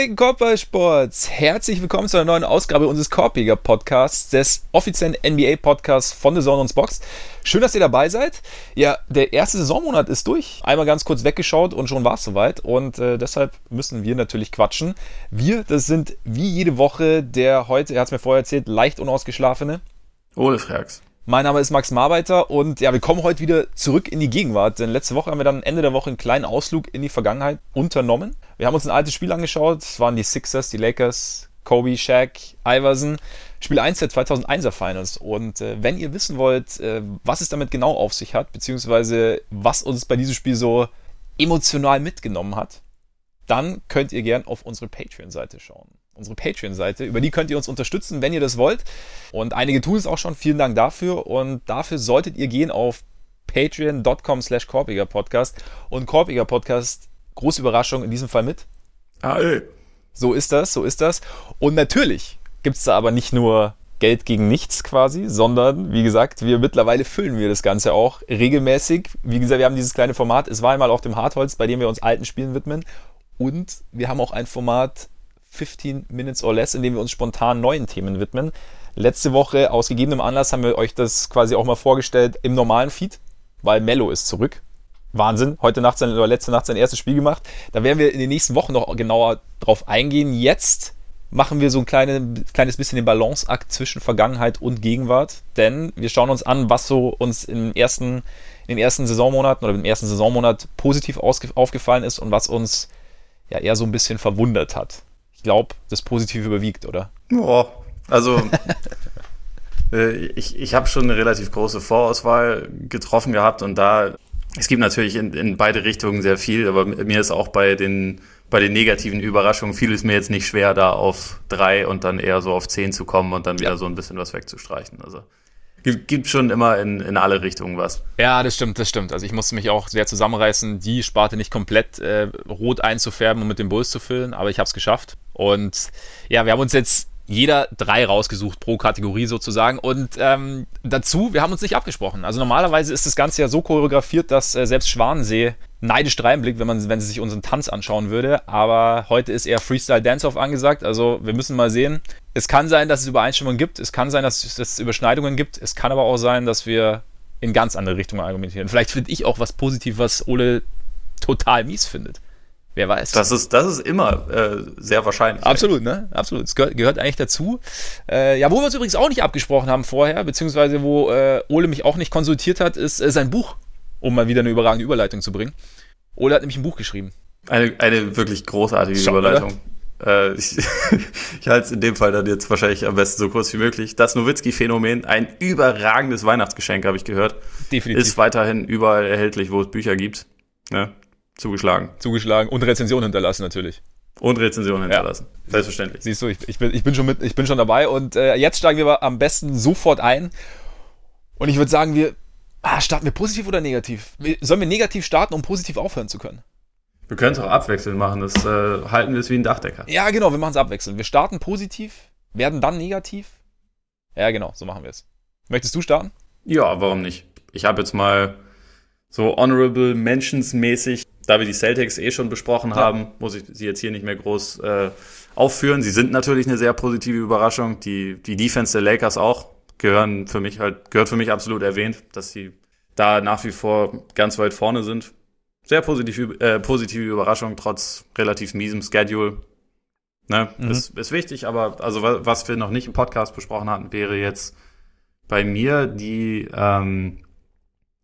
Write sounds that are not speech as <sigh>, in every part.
Gepflegten Korbballsports, herzlich willkommen zu einer neuen Ausgabe unseres Korbjäger Podcasts, des offiziellen NBA Podcasts von The Zone und Box. Schön, dass ihr dabei seid. Ja, der erste Saisonmonat ist durch. Einmal ganz kurz weggeschaut und schon war es soweit. Und äh, deshalb müssen wir natürlich quatschen. Wir, das sind wie jede Woche der heute, er hat es mir vorher erzählt, leicht unausgeschlafene. Ole Frags. Mein Name ist Max Marbeiter und ja, wir kommen heute wieder zurück in die Gegenwart. Denn letzte Woche haben wir dann Ende der Woche einen kleinen Ausflug in die Vergangenheit unternommen. Wir haben uns ein altes Spiel angeschaut. Es waren die Sixers, die Lakers, Kobe, Shaq, Iverson. Spiel 1 der 2001er Finals. Und äh, wenn ihr wissen wollt, äh, was es damit genau auf sich hat, beziehungsweise was uns bei diesem Spiel so emotional mitgenommen hat, dann könnt ihr gern auf unsere Patreon-Seite schauen unsere Patreon-Seite. Über die könnt ihr uns unterstützen, wenn ihr das wollt. Und einige tun es auch schon. Vielen Dank dafür. Und dafür solltet ihr gehen auf patreon.com slash Podcast. Und Korpiger Podcast, große Überraschung in diesem Fall mit. Ah, ey. So ist das, so ist das. Und natürlich gibt es da aber nicht nur Geld gegen nichts quasi, sondern wie gesagt, wir mittlerweile füllen wir das Ganze auch regelmäßig. Wie gesagt, wir haben dieses kleine Format, es war einmal auf dem Hartholz, bei dem wir uns alten Spielen widmen. Und wir haben auch ein Format 15 Minutes or Less, in dem wir uns spontan neuen Themen widmen. Letzte Woche, aus gegebenem Anlass, haben wir euch das quasi auch mal vorgestellt im normalen Feed, weil Mello ist zurück. Wahnsinn. Heute Nacht sein, oder letzte Nacht sein erstes Spiel gemacht. Da werden wir in den nächsten Wochen noch genauer drauf eingehen. Jetzt machen wir so ein kleine, kleines bisschen den Balanceakt zwischen Vergangenheit und Gegenwart. Denn wir schauen uns an, was so uns im ersten, in den ersten Saisonmonaten oder im ersten Saisonmonat positiv aufgefallen ist und was uns ja eher so ein bisschen verwundert hat ich glaube, das Positive überwiegt, oder? Ja, also <laughs> äh, ich, ich habe schon eine relativ große Vorauswahl getroffen gehabt und da, es gibt natürlich in, in beide Richtungen sehr viel, aber mir ist auch bei den, bei den negativen Überraschungen fiel es mir jetzt nicht schwer, da auf drei und dann eher so auf zehn zu kommen und dann wieder ja. so ein bisschen was wegzustreichen. Also gibt schon immer in, in alle Richtungen was. Ja, das stimmt, das stimmt. Also ich musste mich auch sehr zusammenreißen, die Sparte nicht komplett äh, rot einzufärben und mit dem Bulls zu füllen, aber ich habe es geschafft. Und ja, wir haben uns jetzt jeder drei rausgesucht pro Kategorie sozusagen. Und ähm, dazu, wir haben uns nicht abgesprochen. Also normalerweise ist das Ganze ja so choreografiert, dass äh, selbst Schwanensee neidisch reinblickt, wenn man, wenn sie sich unseren Tanz anschauen würde. Aber heute ist eher Freestyle Dance-Off angesagt. Also wir müssen mal sehen. Es kann sein, dass es Übereinstimmungen gibt. Es kann sein, dass es Überschneidungen gibt. Es kann aber auch sein, dass wir in ganz andere Richtungen argumentieren. Vielleicht finde ich auch was positiv, was Ole total mies findet. Wer weiß. Das ist, das ist immer äh, sehr wahrscheinlich. Absolut, ne? Absolut. Es gehört, gehört eigentlich dazu. Äh, ja, wo wir uns übrigens auch nicht abgesprochen haben vorher, beziehungsweise wo äh, Ole mich auch nicht konsultiert hat, ist äh, sein Buch, um mal wieder eine überragende Überleitung zu bringen. Ole hat nämlich ein Buch geschrieben. Eine, eine wirklich großartige Schon, Überleitung. Äh, ich <laughs> ich halte es in dem Fall dann jetzt wahrscheinlich am besten so kurz wie möglich. Das Nowitzki-Phänomen, ein überragendes Weihnachtsgeschenk, habe ich gehört. Definitiv. Ist weiterhin überall erhältlich, wo es Bücher gibt. Ne? Zugeschlagen. Zugeschlagen und Rezension hinterlassen natürlich. Und Rezension hinterlassen. Ja. Selbstverständlich. Siehst du, ich, ich, bin, ich bin schon mit, ich bin schon dabei und äh, jetzt steigen wir am besten sofort ein. Und ich würde sagen, wir ah, starten wir positiv oder negativ? Sollen wir negativ starten, um positiv aufhören zu können? Wir können es auch abwechselnd machen. Das äh, halten wir es wie ein Dachdecker. Ja, genau, wir machen es abwechselnd. Wir starten positiv, werden dann negativ. Ja, genau, so machen wir es. Möchtest du starten? Ja, warum nicht? Ich habe jetzt mal so Honorable Mentions mäßig da wir die Celtics eh schon besprochen ja. haben, muss ich sie jetzt hier nicht mehr groß äh, aufführen. Sie sind natürlich eine sehr positive Überraschung. Die, die Defense der Lakers auch gehören für mich halt, gehört für mich absolut erwähnt, dass sie da nach wie vor ganz weit vorne sind. Sehr positiv, äh, positive Überraschung, trotz relativ miesem Schedule. Ne? Mhm. Ist, ist wichtig, aber also was wir noch nicht im Podcast besprochen hatten, wäre jetzt bei mir die ähm,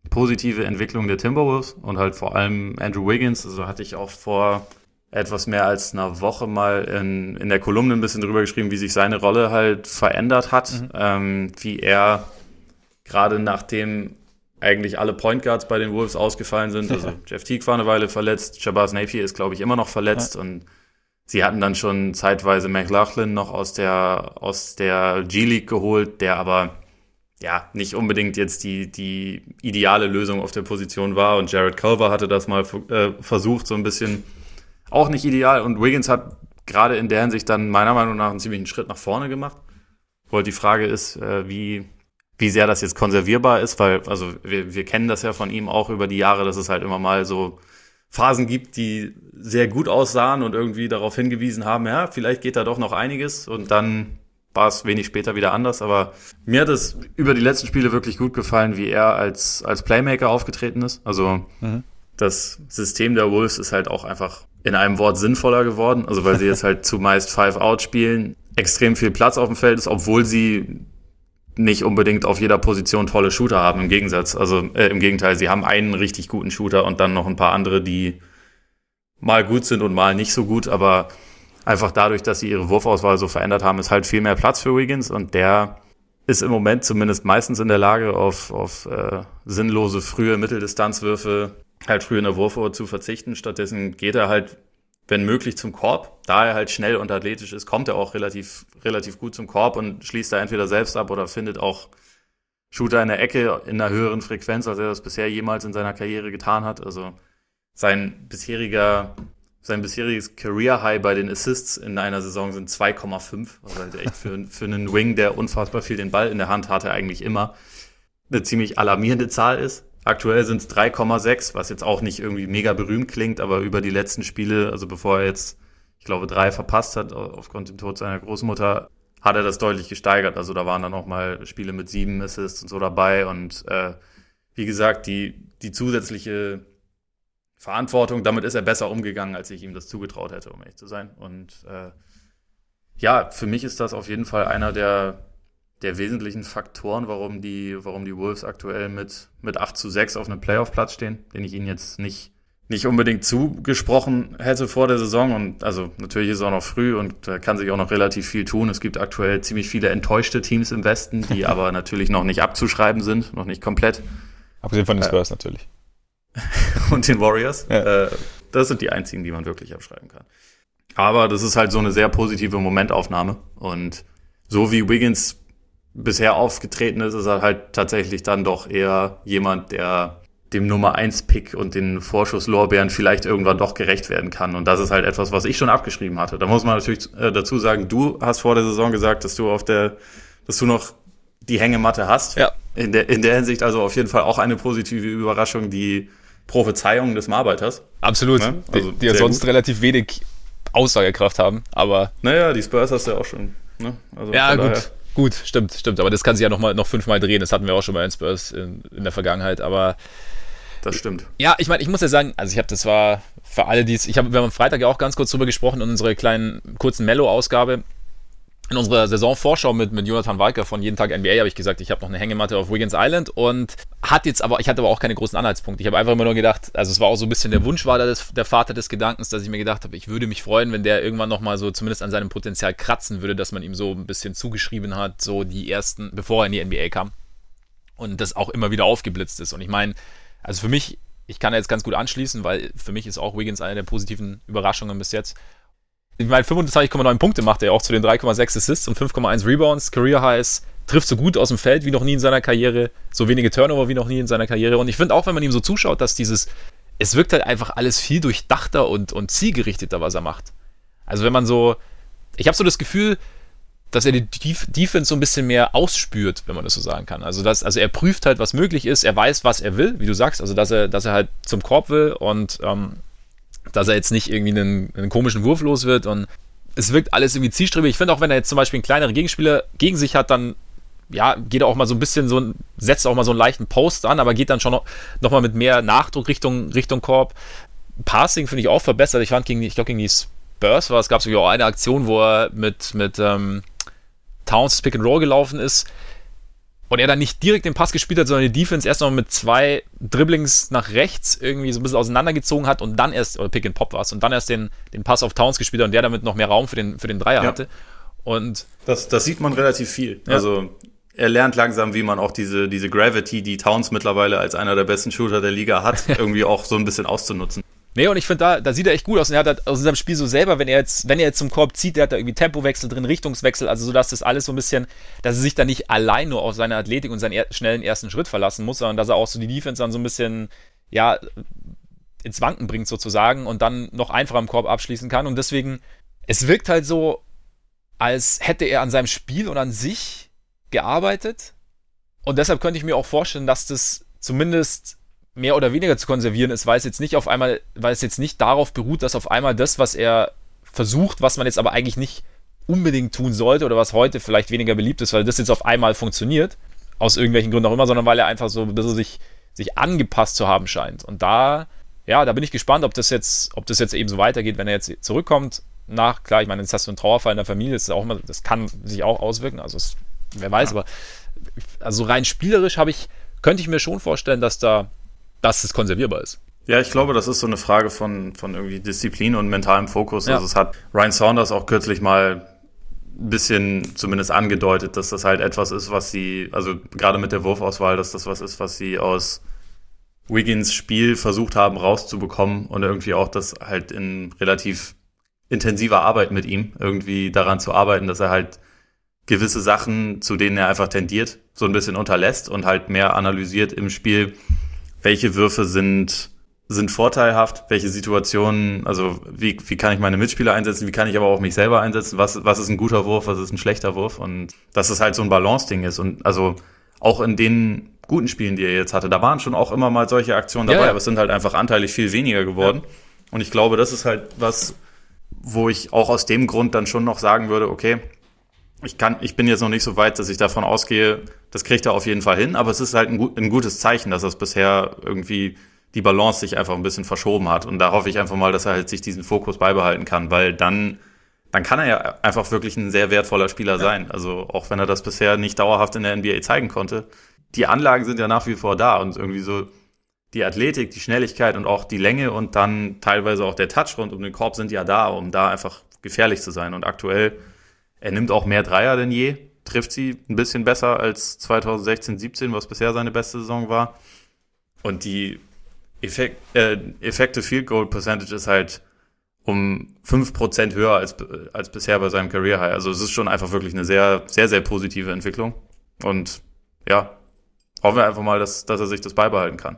positive Entwicklung der Timberwolves und halt vor allem Andrew Wiggins. Also hatte ich auch vor etwas mehr als einer Woche mal in, in der Kolumne ein bisschen drüber geschrieben, wie sich seine Rolle halt verändert hat, mhm. ähm, wie er gerade nachdem eigentlich alle Point Guards bei den Wolves ausgefallen sind. Also Jeff Teague war eine Weile verletzt, Shabazz Napier ist, glaube ich, immer noch verletzt ja. und sie hatten dann schon zeitweise McLaughlin noch aus der, aus der G-League geholt, der aber ja, nicht unbedingt jetzt die, die ideale Lösung auf der Position war. Und Jared Culver hatte das mal äh, versucht, so ein bisschen auch nicht ideal. Und Wiggins hat gerade in der Hinsicht dann meiner Meinung nach einen ziemlichen Schritt nach vorne gemacht. Weil die Frage ist, äh, wie, wie sehr das jetzt konservierbar ist, weil, also wir, wir kennen das ja von ihm auch über die Jahre, dass es halt immer mal so Phasen gibt, die sehr gut aussahen und irgendwie darauf hingewiesen haben, ja, vielleicht geht da doch noch einiges und dann war es wenig später wieder anders, aber mir hat es über die letzten Spiele wirklich gut gefallen, wie er als, als Playmaker aufgetreten ist. Also mhm. das System der Wolves ist halt auch einfach in einem Wort sinnvoller geworden, also weil sie jetzt halt zumeist Five-Out spielen, extrem viel Platz auf dem Feld ist, obwohl sie nicht unbedingt auf jeder Position tolle Shooter haben, im Gegensatz. Also äh, im Gegenteil, sie haben einen richtig guten Shooter und dann noch ein paar andere, die mal gut sind und mal nicht so gut, aber einfach dadurch, dass sie ihre Wurfauswahl so verändert haben, ist halt viel mehr Platz für Wiggins und der ist im Moment zumindest meistens in der Lage, auf, auf äh, sinnlose frühe Mitteldistanzwürfe halt früh in der Wurfuhr zu verzichten. Stattdessen geht er halt wenn möglich zum Korb. Da er halt schnell und athletisch ist, kommt er auch relativ, relativ gut zum Korb und schließt da entweder selbst ab oder findet auch Shooter in der Ecke in einer höheren Frequenz, als er das bisher jemals in seiner Karriere getan hat. Also sein bisheriger, sein bisheriges Career High bei den Assists in einer Saison sind 2,5. Also halt echt für, für einen Wing, der unfassbar viel den Ball in der Hand hatte, eigentlich immer eine ziemlich alarmierende Zahl ist. Aktuell sind es 3,6, was jetzt auch nicht irgendwie mega berühmt klingt, aber über die letzten Spiele, also bevor er jetzt, ich glaube, drei verpasst hat aufgrund dem Tod seiner Großmutter, hat er das deutlich gesteigert. Also da waren dann auch mal Spiele mit sieben Assists und so dabei. Und äh, wie gesagt, die, die zusätzliche Verantwortung, damit ist er besser umgegangen, als ich ihm das zugetraut hätte, um ehrlich zu sein. Und äh, ja, für mich ist das auf jeden Fall einer der der wesentlichen Faktoren, warum die, warum die Wolves aktuell mit, mit 8 zu 6 auf einem Playoff-Platz stehen, den ich ihnen jetzt nicht, nicht unbedingt zugesprochen hätte vor der Saison. Und also natürlich ist es auch noch früh und da kann sich auch noch relativ viel tun. Es gibt aktuell ziemlich viele enttäuschte Teams im Westen, die <laughs> aber natürlich noch nicht abzuschreiben sind, noch nicht komplett. Abgesehen von den äh, Spurs äh, natürlich. <laughs> und den Warriors. Ja. Äh, das sind die einzigen, die man wirklich abschreiben kann. Aber das ist halt so eine sehr positive Momentaufnahme. Und so wie Wiggins bisher aufgetreten ist, ist er halt tatsächlich dann doch eher jemand, der dem Nummer 1 Pick und den Vorschusslorbeeren vielleicht irgendwann doch gerecht werden kann. Und das ist halt etwas, was ich schon abgeschrieben hatte. Da muss man natürlich äh, dazu sagen, du hast vor der Saison gesagt, dass du auf der, dass du noch die Hängematte hast. Ja. In der, in der Hinsicht also auf jeden Fall auch eine positive Überraschung, die Prophezeiungen des Marbeiters. Absolut. Ne? Also die, die ja sonst gut. relativ wenig Aussagekraft haben, aber. Naja, die Spurs hast du ja auch schon. Ne? Also ja, gut. Daher. Gut, stimmt, stimmt. Aber das kann sich ja noch, mal, noch fünfmal drehen. Das hatten wir auch schon mal in Spurs in, in der Vergangenheit. Aber das stimmt. Ja, ich meine, ich muss ja sagen, also ich habe, das war für alle, die es, ich habe, wir haben am Freitag ja auch ganz kurz drüber gesprochen in unserer kleinen kurzen Mellow-Ausgabe in unserer Saisonvorschau mit, mit Jonathan Walker von Jeden Tag NBA habe ich gesagt, ich habe noch eine Hängematte auf Wiggins Island und hat jetzt aber, ich hatte aber auch keine großen Anhaltspunkte. Ich habe einfach immer nur gedacht, also es war auch so ein bisschen der Wunsch war des, der Vater des Gedankens, dass ich mir gedacht habe, ich würde mich freuen, wenn der irgendwann nochmal so zumindest an seinem Potenzial kratzen würde, dass man ihm so ein bisschen zugeschrieben hat, so die ersten, bevor er in die NBA kam. Und das auch immer wieder aufgeblitzt ist. Und ich meine, also für mich, ich kann jetzt ganz gut anschließen, weil für mich ist auch Wiggins eine der positiven Überraschungen bis jetzt ich meine, 25,9 Punkte macht er auch zu den 3,6 Assists und 5,1 Rebounds, Career Highs, trifft so gut aus dem Feld wie noch nie in seiner Karriere, so wenige Turnover wie noch nie in seiner Karriere. Und ich finde auch, wenn man ihm so zuschaut, dass dieses, es wirkt halt einfach alles viel durchdachter und, und zielgerichteter, was er macht. Also wenn man so, ich habe so das Gefühl, dass er die Defense so ein bisschen mehr ausspürt, wenn man das so sagen kann. Also, dass, also er prüft halt, was möglich ist, er weiß, was er will, wie du sagst, also dass er, dass er halt zum Korb will und ähm, dass er jetzt nicht irgendwie einen, einen komischen Wurf los wird und es wirkt alles irgendwie zielstrebig. Ich finde auch, wenn er jetzt zum Beispiel einen kleineren Gegenspieler gegen sich hat, dann ja, geht er auch mal so ein bisschen so, setzt auch mal so einen leichten Post an, aber geht dann schon noch, noch mal mit mehr Nachdruck Richtung, Richtung Korb. Passing finde ich auch verbessert. Ich fand gegen, ich glaube, gegen die Spurs war es, gab es auch eine Aktion, wo er mit, mit ähm, Towns Pick and Roll gelaufen ist und er dann nicht direkt den Pass gespielt hat, sondern die Defense erst noch mit zwei Dribblings nach rechts irgendwie so ein bisschen auseinandergezogen hat und dann erst, oder Pick and Pop war es, und dann erst den, den Pass auf Towns gespielt hat und der damit noch mehr Raum für den, für den Dreier ja. hatte. Und das, das sieht man relativ viel. Ja. Also er lernt langsam, wie man auch diese, diese Gravity, die Towns mittlerweile als einer der besten Shooter der Liga hat, <laughs> irgendwie auch so ein bisschen auszunutzen. Nee, und ich finde, da, da sieht er echt gut aus. Und er hat halt aus seinem Spiel so selber, wenn er jetzt, wenn er jetzt zum Korb zieht, der hat da irgendwie Tempowechsel drin, Richtungswechsel, also so, dass das alles so ein bisschen, dass er sich da nicht allein nur auf seine Athletik und seinen er schnellen ersten Schritt verlassen muss, sondern dass er auch so die Defense dann so ein bisschen, ja, ins Wanken bringt sozusagen und dann noch einfacher im Korb abschließen kann. Und deswegen, es wirkt halt so, als hätte er an seinem Spiel und an sich gearbeitet. Und deshalb könnte ich mir auch vorstellen, dass das zumindest mehr oder weniger zu konservieren ist, weil es jetzt nicht auf einmal, weil es jetzt nicht darauf beruht, dass auf einmal das, was er versucht, was man jetzt aber eigentlich nicht unbedingt tun sollte oder was heute vielleicht weniger beliebt ist, weil das jetzt auf einmal funktioniert, aus irgendwelchen Gründen auch immer, sondern weil er einfach so ein bisschen sich, sich angepasst zu haben scheint. Und da, ja, da bin ich gespannt, ob das jetzt, ob das jetzt eben so weitergeht, wenn er jetzt zurückkommt. Nach, klar, ich meine, jetzt hast du einen Trauerfall in der Familie, das ist auch immer, das kann sich auch auswirken, also es, wer weiß, ja. aber also rein spielerisch habe ich, könnte ich mir schon vorstellen, dass da, dass es konservierbar ist. Ja, ich glaube, das ist so eine Frage von, von irgendwie Disziplin und mentalem Fokus. Ja. Also es hat Ryan Saunders auch kürzlich mal ein bisschen zumindest angedeutet, dass das halt etwas ist, was sie, also gerade mit der Wurfauswahl, dass das was ist, was sie aus Wiggins Spiel versucht haben rauszubekommen und irgendwie auch das halt in relativ intensiver Arbeit mit ihm irgendwie daran zu arbeiten, dass er halt gewisse Sachen, zu denen er einfach tendiert, so ein bisschen unterlässt und halt mehr analysiert im Spiel, welche Würfe sind sind vorteilhaft, welche Situationen, also wie, wie kann ich meine Mitspieler einsetzen, wie kann ich aber auch mich selber einsetzen, was, was ist ein guter Wurf, was ist ein schlechter Wurf und dass es halt so ein Balance-Ding ist und also auch in den guten Spielen, die er jetzt hatte, da waren schon auch immer mal solche Aktionen dabei, ja, ja. aber es sind halt einfach anteilig viel weniger geworden ja. und ich glaube, das ist halt was, wo ich auch aus dem Grund dann schon noch sagen würde, okay, ich kann, ich bin jetzt noch nicht so weit, dass ich davon ausgehe, das kriegt er auf jeden Fall hin, aber es ist halt ein, ein gutes Zeichen, dass es bisher irgendwie die Balance sich einfach ein bisschen verschoben hat. Und da hoffe ich einfach mal, dass er halt sich diesen Fokus beibehalten kann, weil dann, dann kann er ja einfach wirklich ein sehr wertvoller Spieler ja. sein. Also auch wenn er das bisher nicht dauerhaft in der NBA zeigen konnte. Die Anlagen sind ja nach wie vor da und irgendwie so die Athletik, die Schnelligkeit und auch die Länge und dann teilweise auch der Touch rund um den Korb sind ja da, um da einfach gefährlich zu sein. Und aktuell, er nimmt auch mehr Dreier denn je, trifft sie ein bisschen besser als 2016, 17, was bisher seine beste Saison war. Und die Effekt, äh, Effective Field Goal Percentage ist halt um 5% höher als, als bisher bei seinem Career High. Also es ist schon einfach wirklich eine sehr, sehr, sehr positive Entwicklung. Und ja, hoffen wir einfach mal, dass, dass er sich das beibehalten kann.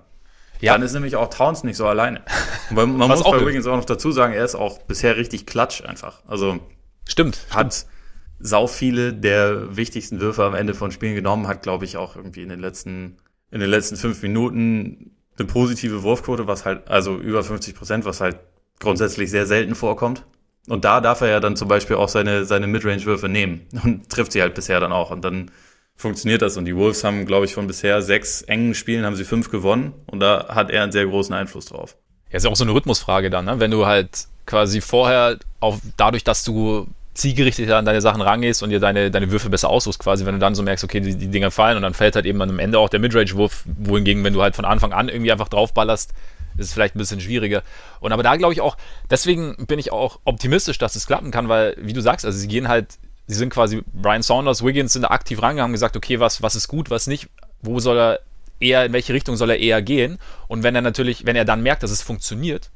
Ja. Dann ist nämlich auch Towns nicht so alleine. man man <laughs> muss bei Wiggins auch noch dazu sagen, er ist auch bisher richtig klatsch einfach. Also stimmt. Hat stimmt. Sau viele der wichtigsten Würfe am Ende von Spielen genommen, hat glaube ich auch irgendwie in den letzten in den letzten fünf Minuten eine positive Wurfquote, was halt, also über 50 Prozent, was halt grundsätzlich sehr selten vorkommt. Und da darf er ja dann zum Beispiel auch seine, seine Midrange-Würfe nehmen <laughs> und trifft sie halt bisher dann auch. Und dann funktioniert das. Und die Wolves haben, glaube ich, von bisher sechs engen Spielen haben sie fünf gewonnen. Und da hat er einen sehr großen Einfluss drauf. Ja, ist ja auch so eine Rhythmusfrage dann, ne? Wenn du halt quasi vorher auf, dadurch, dass du zielgerichtet an deine Sachen rangehst und dir deine, deine Würfe besser aussuchst, quasi, wenn du dann so merkst, okay, die, die Dinger fallen und dann fällt halt eben am Ende auch der Midrange-Wurf, wohingegen, wenn du halt von Anfang an irgendwie einfach draufballerst, ist es vielleicht ein bisschen schwieriger. Und aber da glaube ich auch, deswegen bin ich auch optimistisch, dass es klappen kann, weil, wie du sagst, also sie gehen halt, sie sind quasi, Brian Saunders, Wiggins sind da aktiv rangegangen, haben gesagt, okay, was, was ist gut, was nicht, wo soll er eher, in welche Richtung soll er eher gehen? Und wenn er natürlich, wenn er dann merkt, dass es funktioniert,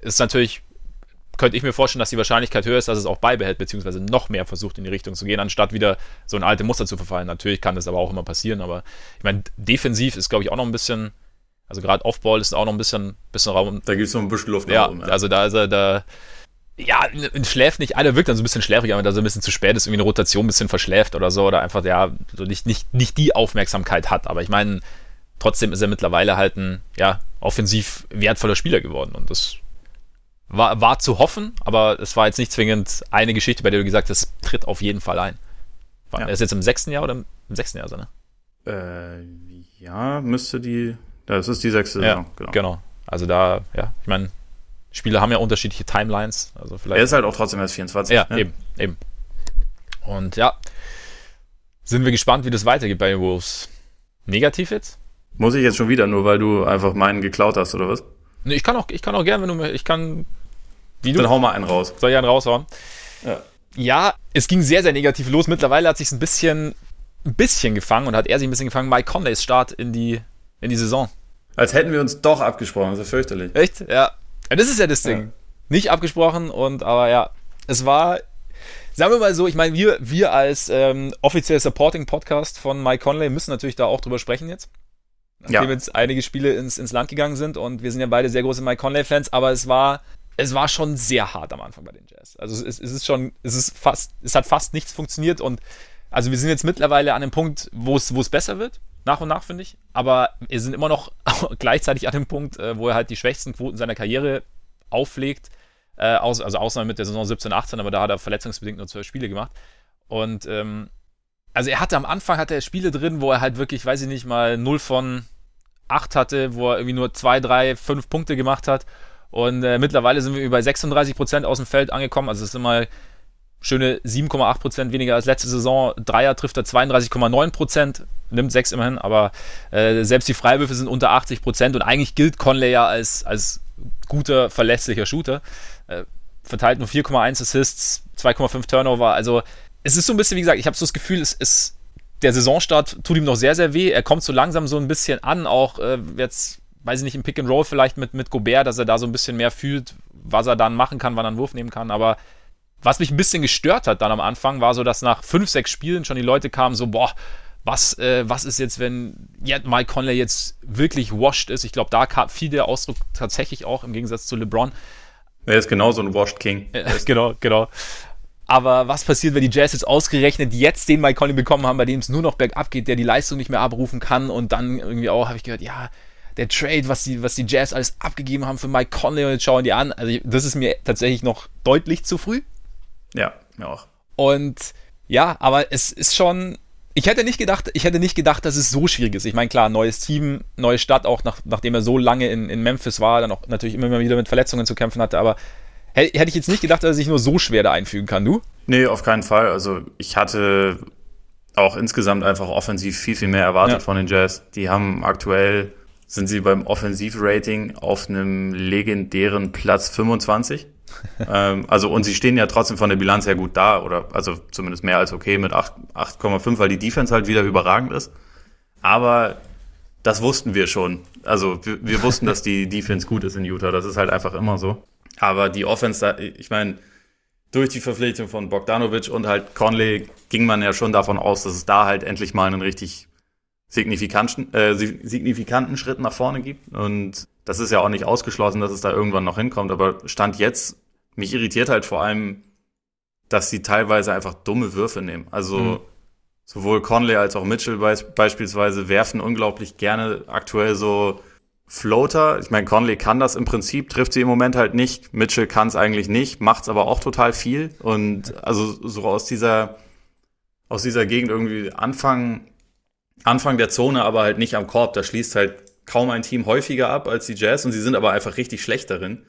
ist natürlich könnte ich mir vorstellen, dass die Wahrscheinlichkeit höher ist, dass es auch beibehält, beziehungsweise noch mehr versucht, in die Richtung zu gehen, anstatt wieder so ein alte Muster zu verfallen. Natürlich kann das aber auch immer passieren, aber ich meine, defensiv ist, glaube ich, auch noch ein bisschen, also gerade Offball ist auch noch ein bisschen, bisschen Raum. Da gibt es noch ein bisschen Luft ja, oben, ja, also da ist er, da, ja, schläft nicht, einer wirkt dann so ein bisschen schläfrig, aber da so ein bisschen zu spät ist, irgendwie eine Rotation ein bisschen verschläft oder so, oder einfach, ja, so nicht, nicht, nicht die Aufmerksamkeit hat. Aber ich meine, trotzdem ist er mittlerweile halt ein, ja, offensiv wertvoller Spieler geworden und das war, war zu hoffen, aber es war jetzt nicht zwingend eine Geschichte, bei der du gesagt hast, tritt auf jeden Fall ein. War, ja. Er ist jetzt im sechsten Jahr oder im, im sechsten Jahr, so, ne? Äh, ja, müsste die. Das ist die sechste Saison, ja, genau. genau. Also da, ja, ich meine, Spieler haben ja unterschiedliche Timelines. Also vielleicht, er ist halt auch trotzdem erst 24. Ja, ne? eben, eben. Und ja, sind wir gespannt, wie das weitergeht bei den Wolves. Negativ jetzt? Muss ich jetzt schon wieder, nur weil du einfach meinen geklaut hast, oder was? Nee, ich kann auch, ich kann auch gerne, wenn du ich kann. Wie du? Dann hau mal einen raus. Soll ich einen raushauen? Ja. Ja, es ging sehr, sehr negativ los. Mittlerweile hat sich ein bisschen, ein bisschen gefangen und hat er sich ein bisschen gefangen. Mike Conleys Start in die, in die Saison. Als hätten wir uns doch abgesprochen, das ist ja fürchterlich. Echt? Ja. ja das ist ja das Ding. Ja. Nicht abgesprochen und, aber ja, es war, sagen wir mal so, ich meine, wir, wir als ähm, offiziell Supporting Podcast von Mike Conley müssen natürlich da auch drüber sprechen jetzt nachdem ja. jetzt einige Spiele ins, ins Land gegangen sind und wir sind ja beide sehr große Mike Conley-Fans, aber es war, es war schon sehr hart am Anfang bei den Jazz. Also es, es ist schon, es ist fast, es hat fast nichts funktioniert und also wir sind jetzt mittlerweile an dem Punkt, wo es, wo es besser wird. nach und nach, finde ich. Aber wir sind immer noch <laughs> gleichzeitig an dem Punkt, äh, wo er halt die schwächsten Quoten seiner Karriere auflegt. Äh, also Ausnahme mit der Saison 17, 18, aber da hat er verletzungsbedingt nur zwölf Spiele gemacht. Und ähm, also er hatte am Anfang hatte er Spiele drin, wo er halt wirklich, weiß ich nicht, mal 0 von 8 hatte, wo er irgendwie nur 2, 3, 5 Punkte gemacht hat. Und äh, mittlerweile sind wir bei 36 Prozent aus dem Feld angekommen. Also es sind mal schöne 7,8 Prozent weniger als letzte Saison. Dreier trifft er 32,9 Prozent, nimmt 6 immerhin, aber äh, selbst die Freiwürfe sind unter 80 Prozent und eigentlich gilt Conley ja als, als guter, verlässlicher Shooter. Äh, verteilt nur 4,1 Assists, 2,5 Turnover. Also es ist so ein bisschen, wie gesagt, ich habe so das Gefühl, es ist der Saisonstart tut ihm noch sehr, sehr weh. Er kommt so langsam so ein bisschen an, auch äh, jetzt, weiß ich nicht, im Pick and Roll vielleicht mit, mit Gobert, dass er da so ein bisschen mehr fühlt, was er dann machen kann, wann er einen Wurf nehmen kann. Aber was mich ein bisschen gestört hat dann am Anfang, war so, dass nach fünf, sechs Spielen schon die Leute kamen, so, boah, was, äh, was ist jetzt, wenn ja, Mike Conley jetzt wirklich washed ist? Ich glaube, da kam viel der Ausdruck tatsächlich auch im Gegensatz zu LeBron. Er ist genauso ein Washed King. <laughs> genau, genau. Aber was passiert, wenn die Jazz jetzt ausgerechnet jetzt den Mike Conley bekommen haben, bei dem es nur noch bergab geht, der die Leistung nicht mehr abrufen kann und dann irgendwie auch, habe ich gehört, ja, der Trade, was die, was die Jazz alles abgegeben haben für Mike Conley und jetzt schauen die an. Also das ist mir tatsächlich noch deutlich zu früh. Ja, mir auch. Und ja, aber es ist schon, ich hätte nicht gedacht, ich hätte nicht gedacht, dass es so schwierig ist. Ich meine, klar, neues Team, neue Stadt, auch nach, nachdem er so lange in, in Memphis war, dann auch natürlich immer wieder mit Verletzungen zu kämpfen hatte, aber Hätte ich jetzt nicht gedacht, dass er sich nur so schwer da einfügen kann, du? Nee, auf keinen Fall. Also ich hatte auch insgesamt einfach offensiv viel, viel mehr erwartet ja. von den Jazz. Die haben aktuell, sind sie beim Offensivrating auf einem legendären Platz 25. <laughs> ähm, also und sie stehen ja trotzdem von der Bilanz her gut da, oder also zumindest mehr als okay mit 8,5, weil die Defense halt wieder überragend ist. Aber das wussten wir schon. Also wir, wir wussten, dass die Defense gut ist in Utah. Das ist halt einfach immer so. Aber die Offense, ich meine, durch die Verpflichtung von Bogdanovic und halt Conley ging man ja schon davon aus, dass es da halt endlich mal einen richtig signifikanten, äh, signifikanten Schritt nach vorne gibt. Und das ist ja auch nicht ausgeschlossen, dass es da irgendwann noch hinkommt. Aber Stand jetzt, mich irritiert halt vor allem, dass sie teilweise einfach dumme Würfe nehmen. Also mhm. sowohl Conley als auch Mitchell beispielsweise werfen unglaublich gerne aktuell so Floater. Ich meine, Conley kann das im Prinzip, trifft sie im Moment halt nicht. Mitchell kann es eigentlich nicht, macht es aber auch total viel. Und also so aus dieser, aus dieser Gegend irgendwie Anfang, Anfang der Zone, aber halt nicht am Korb. Da schließt halt kaum ein Team häufiger ab als die Jazz und sie sind aber einfach richtig schlecht darin.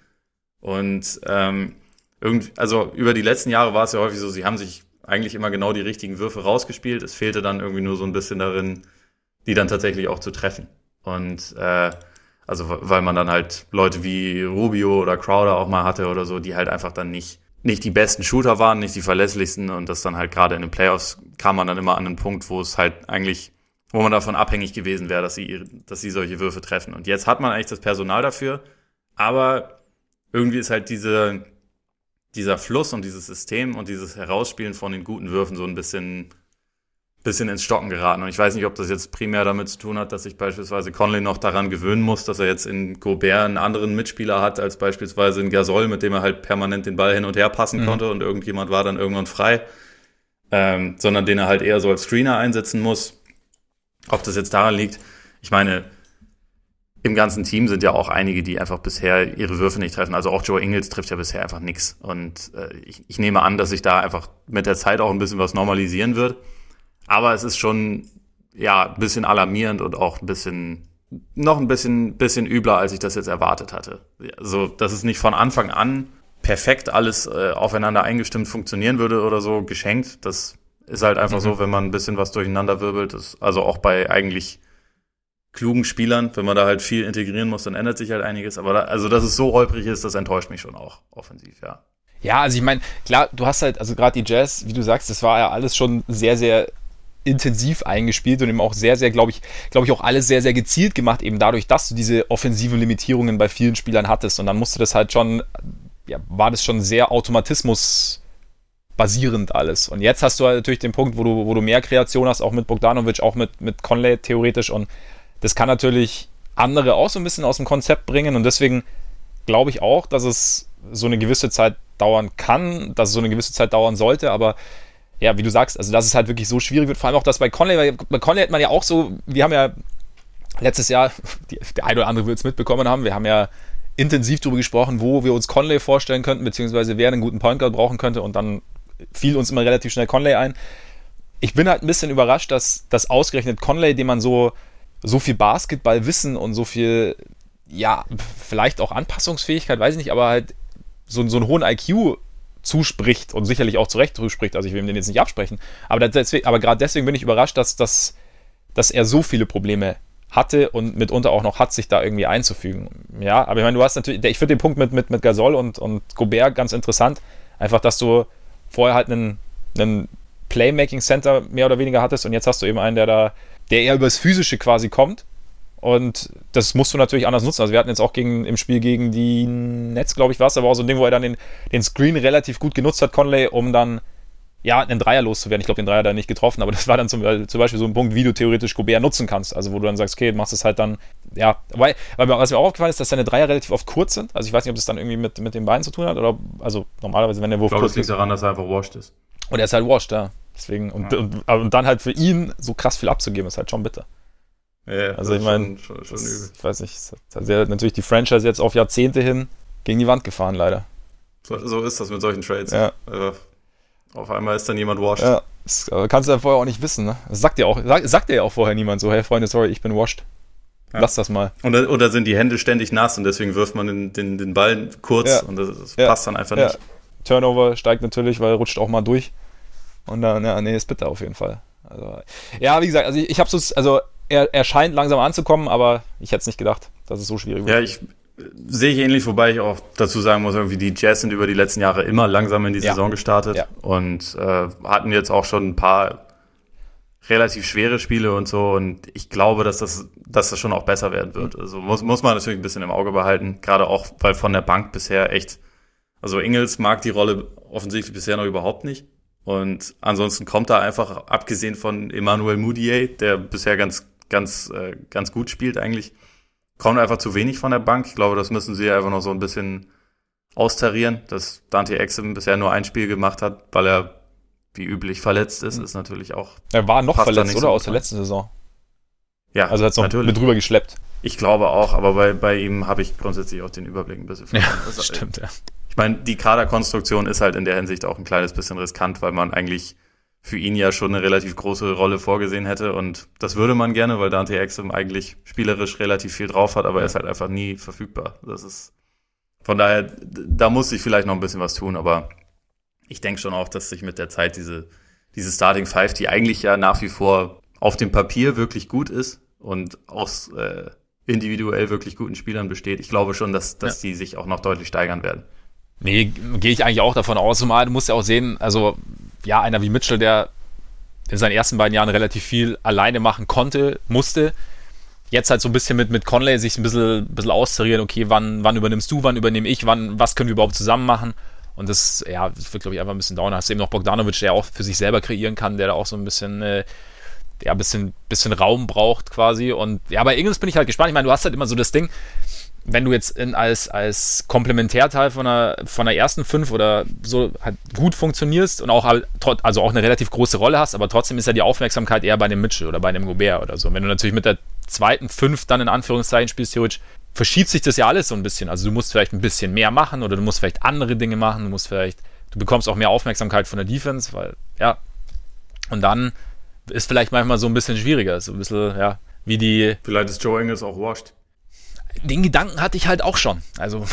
Und ähm, irgendwie, also über die letzten Jahre war es ja häufig so, sie haben sich eigentlich immer genau die richtigen Würfe rausgespielt. Es fehlte dann irgendwie nur so ein bisschen darin, die dann tatsächlich auch zu treffen. Und äh, also weil man dann halt Leute wie Rubio oder Crowder auch mal hatte oder so, die halt einfach dann nicht nicht die besten Shooter waren, nicht die verlässlichsten und das dann halt gerade in den Playoffs kam man dann immer an einen Punkt, wo es halt eigentlich, wo man davon abhängig gewesen wäre, dass sie, dass sie solche Würfe treffen. Und jetzt hat man eigentlich das Personal dafür, aber irgendwie ist halt diese, dieser Fluss und dieses System und dieses Herausspielen von den guten Würfen so ein bisschen bisschen ins Stocken geraten. Und ich weiß nicht, ob das jetzt primär damit zu tun hat, dass sich beispielsweise Conley noch daran gewöhnen muss, dass er jetzt in Gobert einen anderen Mitspieler hat als beispielsweise in Gasol, mit dem er halt permanent den Ball hin und her passen mhm. konnte und irgendjemand war dann irgendwann frei, ähm, sondern den er halt eher so als Screener einsetzen muss. Ob das jetzt daran liegt, ich meine, im ganzen Team sind ja auch einige, die einfach bisher ihre Würfe nicht treffen. Also auch Joe Ingles trifft ja bisher einfach nichts. Und äh, ich, ich nehme an, dass sich da einfach mit der Zeit auch ein bisschen was normalisieren wird. Aber es ist schon, ja, ein bisschen alarmierend und auch ein bisschen, noch ein bisschen, bisschen übler, als ich das jetzt erwartet hatte. Also, dass es nicht von Anfang an perfekt alles äh, aufeinander eingestimmt funktionieren würde oder so, geschenkt. Das ist halt einfach mhm. so, wenn man ein bisschen was durcheinander wirbelt. Das, also auch bei eigentlich klugen Spielern, wenn man da halt viel integrieren muss, dann ändert sich halt einiges. Aber da, also, dass es so holprig ist, das enttäuscht mich schon auch offensiv, ja. Ja, also ich meine, klar, du hast halt, also gerade die Jazz, wie du sagst, das war ja alles schon sehr, sehr intensiv eingespielt und eben auch sehr, sehr, glaube ich, glaube ich, auch alles sehr, sehr gezielt gemacht, eben dadurch, dass du diese offensiven Limitierungen bei vielen Spielern hattest. Und dann musste das halt schon, ja, war das schon sehr Automatismus basierend alles. Und jetzt hast du halt natürlich den Punkt, wo du, wo du mehr Kreation hast, auch mit Bogdanovic, auch mit, mit Conley theoretisch. Und das kann natürlich andere auch so ein bisschen aus dem Konzept bringen. Und deswegen glaube ich auch, dass es so eine gewisse Zeit dauern kann, dass es so eine gewisse Zeit dauern sollte. Aber ja, wie du sagst, also dass es halt wirklich so schwierig wird, vor allem auch das bei Conley, weil bei Conley hat man ja auch so, wir haben ja letztes Jahr, <laughs> die, der eine oder andere wird es mitbekommen haben, wir haben ja intensiv darüber gesprochen, wo wir uns Conley vorstellen könnten, beziehungsweise wer einen guten Point Guard brauchen könnte und dann fiel uns immer relativ schnell Conley ein. Ich bin halt ein bisschen überrascht, dass das ausgerechnet Conley, dem man so, so viel Basketballwissen und so viel, ja, vielleicht auch Anpassungsfähigkeit, weiß ich nicht, aber halt so, so einen hohen IQ zuspricht und sicherlich auch zu Recht zuspricht. Also ich will ihm den jetzt nicht absprechen. Aber, aber gerade deswegen bin ich überrascht, dass, dass, dass er so viele Probleme hatte und mitunter auch noch hat, sich da irgendwie einzufügen. Ja, aber ich meine, du hast natürlich, ich finde den Punkt mit, mit, mit Gasol und, und Gobert ganz interessant. Einfach, dass du vorher halt einen, einen Playmaking Center mehr oder weniger hattest und jetzt hast du eben einen, der da, der eher übers Physische quasi kommt. Und das musst du natürlich anders nutzen. Also wir hatten jetzt auch gegen, im Spiel gegen die Netz, glaube ich, war es, aber auch so ein Ding, wo er dann den, den Screen relativ gut genutzt hat, Conley, um dann ja, einen Dreier loszuwerden. Ich glaube, den Dreier hat er nicht getroffen, aber <laughs> das war dann zum, zum, Beispiel so ein Punkt, wie du theoretisch Gobert nutzen kannst. Also, wo du dann sagst, okay, du machst es halt dann, ja, weil, weil was mir auch aufgefallen ist, dass seine Dreier relativ oft kurz sind. Also, ich weiß nicht, ob das dann irgendwie mit, mit den Beinen zu tun hat oder, also, normalerweise, wenn der Wurf ich glaube, kurz liegt daran, dass er einfach washed ist. Und er ist halt washed, ja. Deswegen, und, ja. und, und, dann halt für ihn so krass viel abzugeben, ist halt schon bitter. Ja, also, ich meine, ich weiß nicht, also er hat natürlich die Franchise jetzt auf Jahrzehnte hin gegen die Wand gefahren, leider. So, so ist das mit solchen Trades. Ja. Also, auf einmal ist dann jemand washed. Ja, das kannst du ja vorher auch nicht wissen, ne? Das sagt dir auch, sag, sagt ja auch vorher niemand so, hey Freunde, sorry, ich bin washed. Ja. Lass das mal. Oder, oder sind die Hände ständig nass und deswegen wirft man den, den, den Ball kurz ja. und das, das ja. passt dann einfach nicht. Turnover steigt natürlich, weil er rutscht auch mal durch. Und dann, ja, nee, ist bitter auf jeden Fall. Also, ja, wie gesagt, also ich, ich habe so, also er, er scheint langsam anzukommen, aber ich hätte es nicht gedacht, dass es so schwierig wird. Ja, ich, Sehe ich ähnlich, wobei ich auch dazu sagen muss, irgendwie die Jazz sind über die letzten Jahre immer langsam in die ja. Saison gestartet ja. und äh, hatten jetzt auch schon ein paar relativ schwere Spiele und so und ich glaube, dass das, dass das schon auch besser werden wird. Also muss, muss man natürlich ein bisschen im Auge behalten, gerade auch, weil von der Bank bisher echt, also Ingels mag die Rolle offensichtlich bisher noch überhaupt nicht und ansonsten kommt da einfach, abgesehen von Emmanuel Moudier, der bisher ganz, ganz, äh, ganz gut spielt eigentlich, kommt einfach zu wenig von der Bank. Ich glaube, das müssen sie einfach noch so ein bisschen austarieren, dass Dante Exim bisher nur ein Spiel gemacht hat, weil er wie üblich verletzt ist, ist natürlich auch. Er war noch verletzt, oder? So aus der letzten Saison. Ja, also hat es noch natürlich. mit drüber geschleppt. Ich glaube auch, aber bei, bei ihm habe ich grundsätzlich auch den Überblick ein bisschen verloren. Ja, das <laughs> stimmt, ja. Ich meine, die Kaderkonstruktion ist halt in der Hinsicht auch ein kleines bisschen riskant, weil man eigentlich für ihn ja schon eine relativ große Rolle vorgesehen hätte. Und das würde man gerne, weil Dante Exum eigentlich spielerisch relativ viel drauf hat, aber er ist halt einfach nie verfügbar. Das ist von daher, da muss sich vielleicht noch ein bisschen was tun, aber ich denke schon auch, dass sich mit der Zeit diese, diese Starting Five, die eigentlich ja nach wie vor auf dem Papier wirklich gut ist und aus äh, individuell wirklich guten Spielern besteht, ich glaube schon, dass, dass ja. die sich auch noch deutlich steigern werden. Nee, gehe ich eigentlich auch davon aus. Zumal du musst ja auch sehen, also ja, einer wie Mitchell, der in seinen ersten beiden Jahren relativ viel alleine machen konnte, musste. Jetzt halt so ein bisschen mit, mit Conley sich ein bisschen, bisschen austarieren, okay, wann, wann übernimmst du, wann übernehme ich, wann, was können wir überhaupt zusammen machen? Und das, ja, das wird, glaube ich, einfach ein bisschen dauern. Hast du eben noch Bogdanovic, der auch für sich selber kreieren kann, der da auch so ein bisschen, äh, ja, bisschen, bisschen Raum braucht quasi. Und ja, bei Ingels bin ich halt gespannt. Ich meine, du hast halt immer so das Ding, wenn du jetzt in, als, als Komplementärteil von der, von der ersten fünf oder so halt gut funktionierst und auch also auch eine relativ große Rolle hast, aber trotzdem ist ja die Aufmerksamkeit eher bei einem Mitchell oder bei einem Gobert oder so. wenn du natürlich mit der zweiten fünf dann in Anführungszeichen spielst, theoretisch, verschiebt sich das ja alles so ein bisschen. Also du musst vielleicht ein bisschen mehr machen oder du musst vielleicht andere Dinge machen, du musst vielleicht, du bekommst auch mehr Aufmerksamkeit von der Defense, weil, ja. Und dann ist vielleicht manchmal so ein bisschen schwieriger, so ein bisschen, ja, wie die. Vielleicht ist Joe Ingles auch washed den Gedanken hatte ich halt auch schon. Also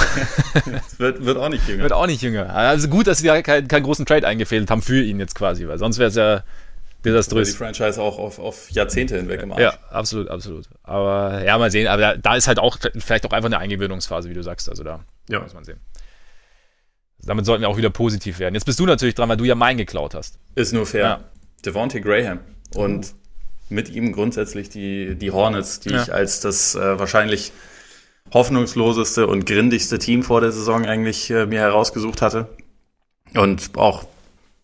<laughs> wird, wird auch nicht jünger. Wird auch nicht jünger. Also gut, dass sie da keinen, keinen großen Trade eingefehlt haben für ihn jetzt quasi, weil sonst wäre es ja desaströs. Die Franchise auch auf, auf Jahrzehnte hinweg im Arsch. Ja, absolut, absolut. Aber ja, mal sehen. Aber da, da, ist halt auch vielleicht auch einfach eine Eingewöhnungsphase, wie du sagst. Also da ja. muss man sehen. Damit sollten wir auch wieder positiv werden. Jetzt bist du natürlich dran, weil du ja meinen geklaut hast. Ist nur fair. Ja. Devontae Graham. Und mit ihm grundsätzlich die, die Hornets, die ja. ich als das äh, wahrscheinlich hoffnungsloseste und grindigste Team vor der Saison eigentlich äh, mir herausgesucht hatte. Und auch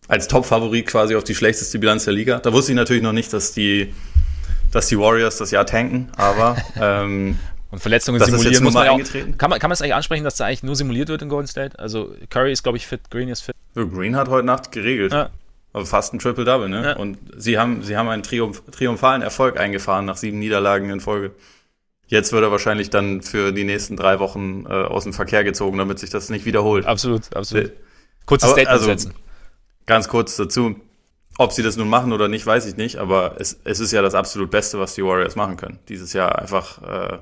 als Top-Favorit quasi auf die schlechteste Bilanz der Liga. Da wusste ich natürlich noch nicht, dass die, dass die Warriors das Jahr tanken, aber <laughs> ähm, und Verletzungen das simulieren ist jetzt muss man auch, kann man kann man es eigentlich ansprechen, dass da eigentlich nur simuliert wird in Golden State? Also Curry ist glaube ich fit, Green ist fit. Green hat heute Nacht geregelt. Ja. Also fast ein Triple-Double, ne? Ja. Und sie haben, sie haben einen Triumph, triumphalen Erfolg eingefahren nach sieben Niederlagen in Folge. Jetzt wird er wahrscheinlich dann für die nächsten drei Wochen äh, aus dem Verkehr gezogen, damit sich das nicht wiederholt. Absolut, absolut. Äh, Kurzes Statement also- setzen. Ganz kurz dazu, ob sie das nun machen oder nicht, weiß ich nicht, aber es, es ist ja das absolut Beste, was die Warriors machen können. Dieses Jahr einfach äh,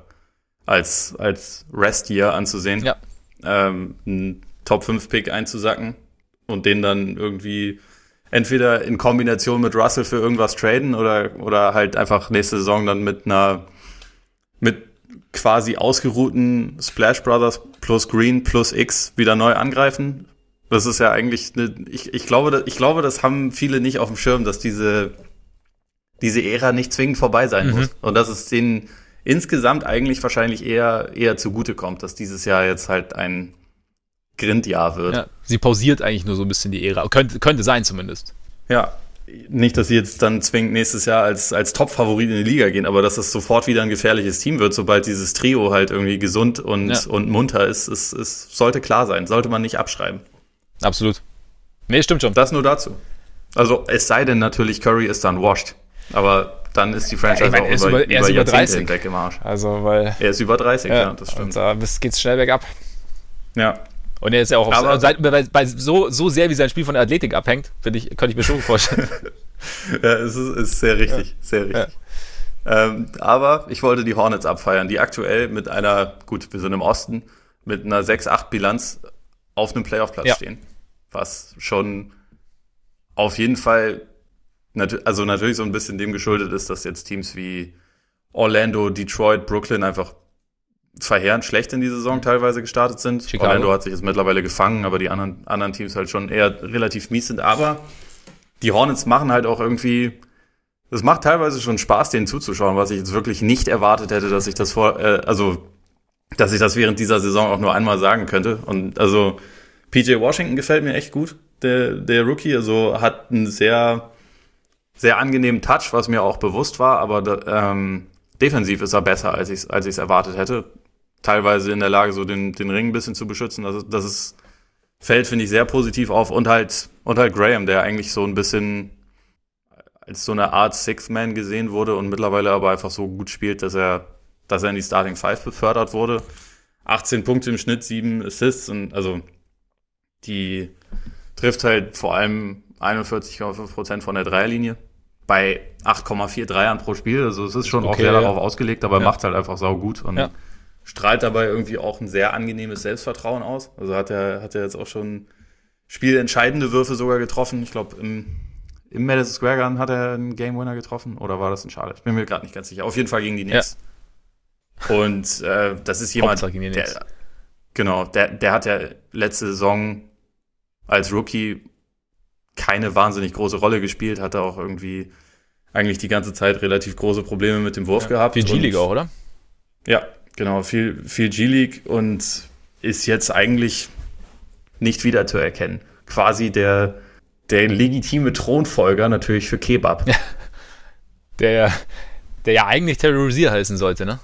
als, als Rest-Year anzusehen, Ja. ähm, einen Top-5-Pick einzusacken und den dann irgendwie entweder in Kombination mit Russell für irgendwas traden oder, oder halt einfach nächste Saison dann mit einer mit quasi ausgeruhten Splash Brothers plus Green plus X wieder neu angreifen. Das ist ja eigentlich eine, ich, ich glaube, das, ich glaube, das haben viele nicht auf dem Schirm, dass diese, diese Ära nicht zwingend vorbei sein Mhm. muss. Und dass es denen insgesamt eigentlich wahrscheinlich eher, eher zugute kommt, dass dieses Jahr jetzt halt ein Grindjahr wird. Ja, sie pausiert eigentlich nur so ein bisschen die Ära. Könnte, könnte sein zumindest. Ja, nicht, dass sie jetzt dann zwingend nächstes Jahr als, als Top-Favorit in die Liga gehen, aber dass es sofort wieder ein gefährliches Team wird, sobald dieses Trio halt irgendwie gesund und, Ja. und munter ist, ist, ist, sollte klar sein, sollte man nicht abschreiben. Absolut. Nee, stimmt schon. Das nur dazu. Also, es sei denn natürlich, Curry ist dann washed. Aber dann ist die Franchise Ja, ich meine, auch er ist über, über- er über Jahrzehnte 30. hinweg im Arsch. Also, weil. Er ist über 30, ja, das Und stimmt. da bis- geht's schnell bergab. Ja. Und er ist ja auch auf, Aber- seit, bei, bei so, so sehr wie sein Spiel von der Athletik abhängt, finde ich, könnte ich mir schon vorstellen. <laughs> Ja, es ist, ist sehr richtig, sehr richtig. Ähm, aber ich wollte die Hornets abfeiern, die aktuell mit einer, gut, wir sind im Osten, mit einer 6-8-Bilanz auf einem Playoff-Platz Ja. stehen. Was schon auf jeden Fall, also natürlich so ein bisschen dem geschuldet ist, dass jetzt Teams wie Orlando, Detroit, Brooklyn einfach verheerend schlecht in die Saison teilweise gestartet sind. Chicago. Orlando hat sich jetzt mittlerweile gefangen, aber die anderen, anderen Teams halt schon eher relativ mies sind. Aber die Hornets machen halt auch irgendwie, es macht teilweise schon Spaß, denen zuzuschauen, was ich jetzt wirklich nicht erwartet hätte, dass ich das vor, äh, also, dass ich das während dieser Saison auch nur einmal sagen könnte. Und also, PJ Washington gefällt mir echt gut, der, der Rookie, also hat einen sehr, sehr angenehmen Touch, was mir auch bewusst war, aber ähm, defensiv ist er besser, als ich es als ich's erwartet hätte. Teilweise in der Lage, so den, den Ring ein bisschen zu beschützen. Das, ist- das ist, fällt, finde ich, sehr positiv auf. Und halt, und halt Graham, der eigentlich so ein bisschen als so eine Art Sixth Man gesehen wurde und mittlerweile aber einfach so gut spielt, dass er, dass er in die Starting Five befördert wurde. 18 Punkte im Schnitt, 7 Assists und also die trifft halt vor allem 41,5 Prozent von der Dreierlinie bei 8,4 Dreiern pro Spiel. Also es ist schon auch Okay, sehr ja. darauf ausgelegt, aber Ja. macht halt einfach sau gut und Ja. Strahlt dabei irgendwie auch ein sehr angenehmes Selbstvertrauen aus. Also hat er, hat er jetzt auch schon spielentscheidende Würfe sogar getroffen. Ich glaube, im, im Madison Square Garden hat er einen Game Winner getroffen oder war das in Charlotte? Ich bin mir gerade nicht ganz sicher. Auf jeden Fall gegen die Knicks. Und äh, das ist jemand, gegen die Knicks. der, genau, der, der hat ja letzte Saison als Rookie keine wahnsinnig große Rolle gespielt, hatte auch irgendwie eigentlich die ganze Zeit relativ große Probleme mit dem Wurf gehabt. Viel G-League Und- auch, oder? ja, genau, viel, viel G-League und ist jetzt eigentlich nicht wiederzuerkennen. Quasi der, der legitime Thronfolger natürlich für Kebab. Ja. Der, der ja eigentlich Terry Rozier heißen sollte, ne?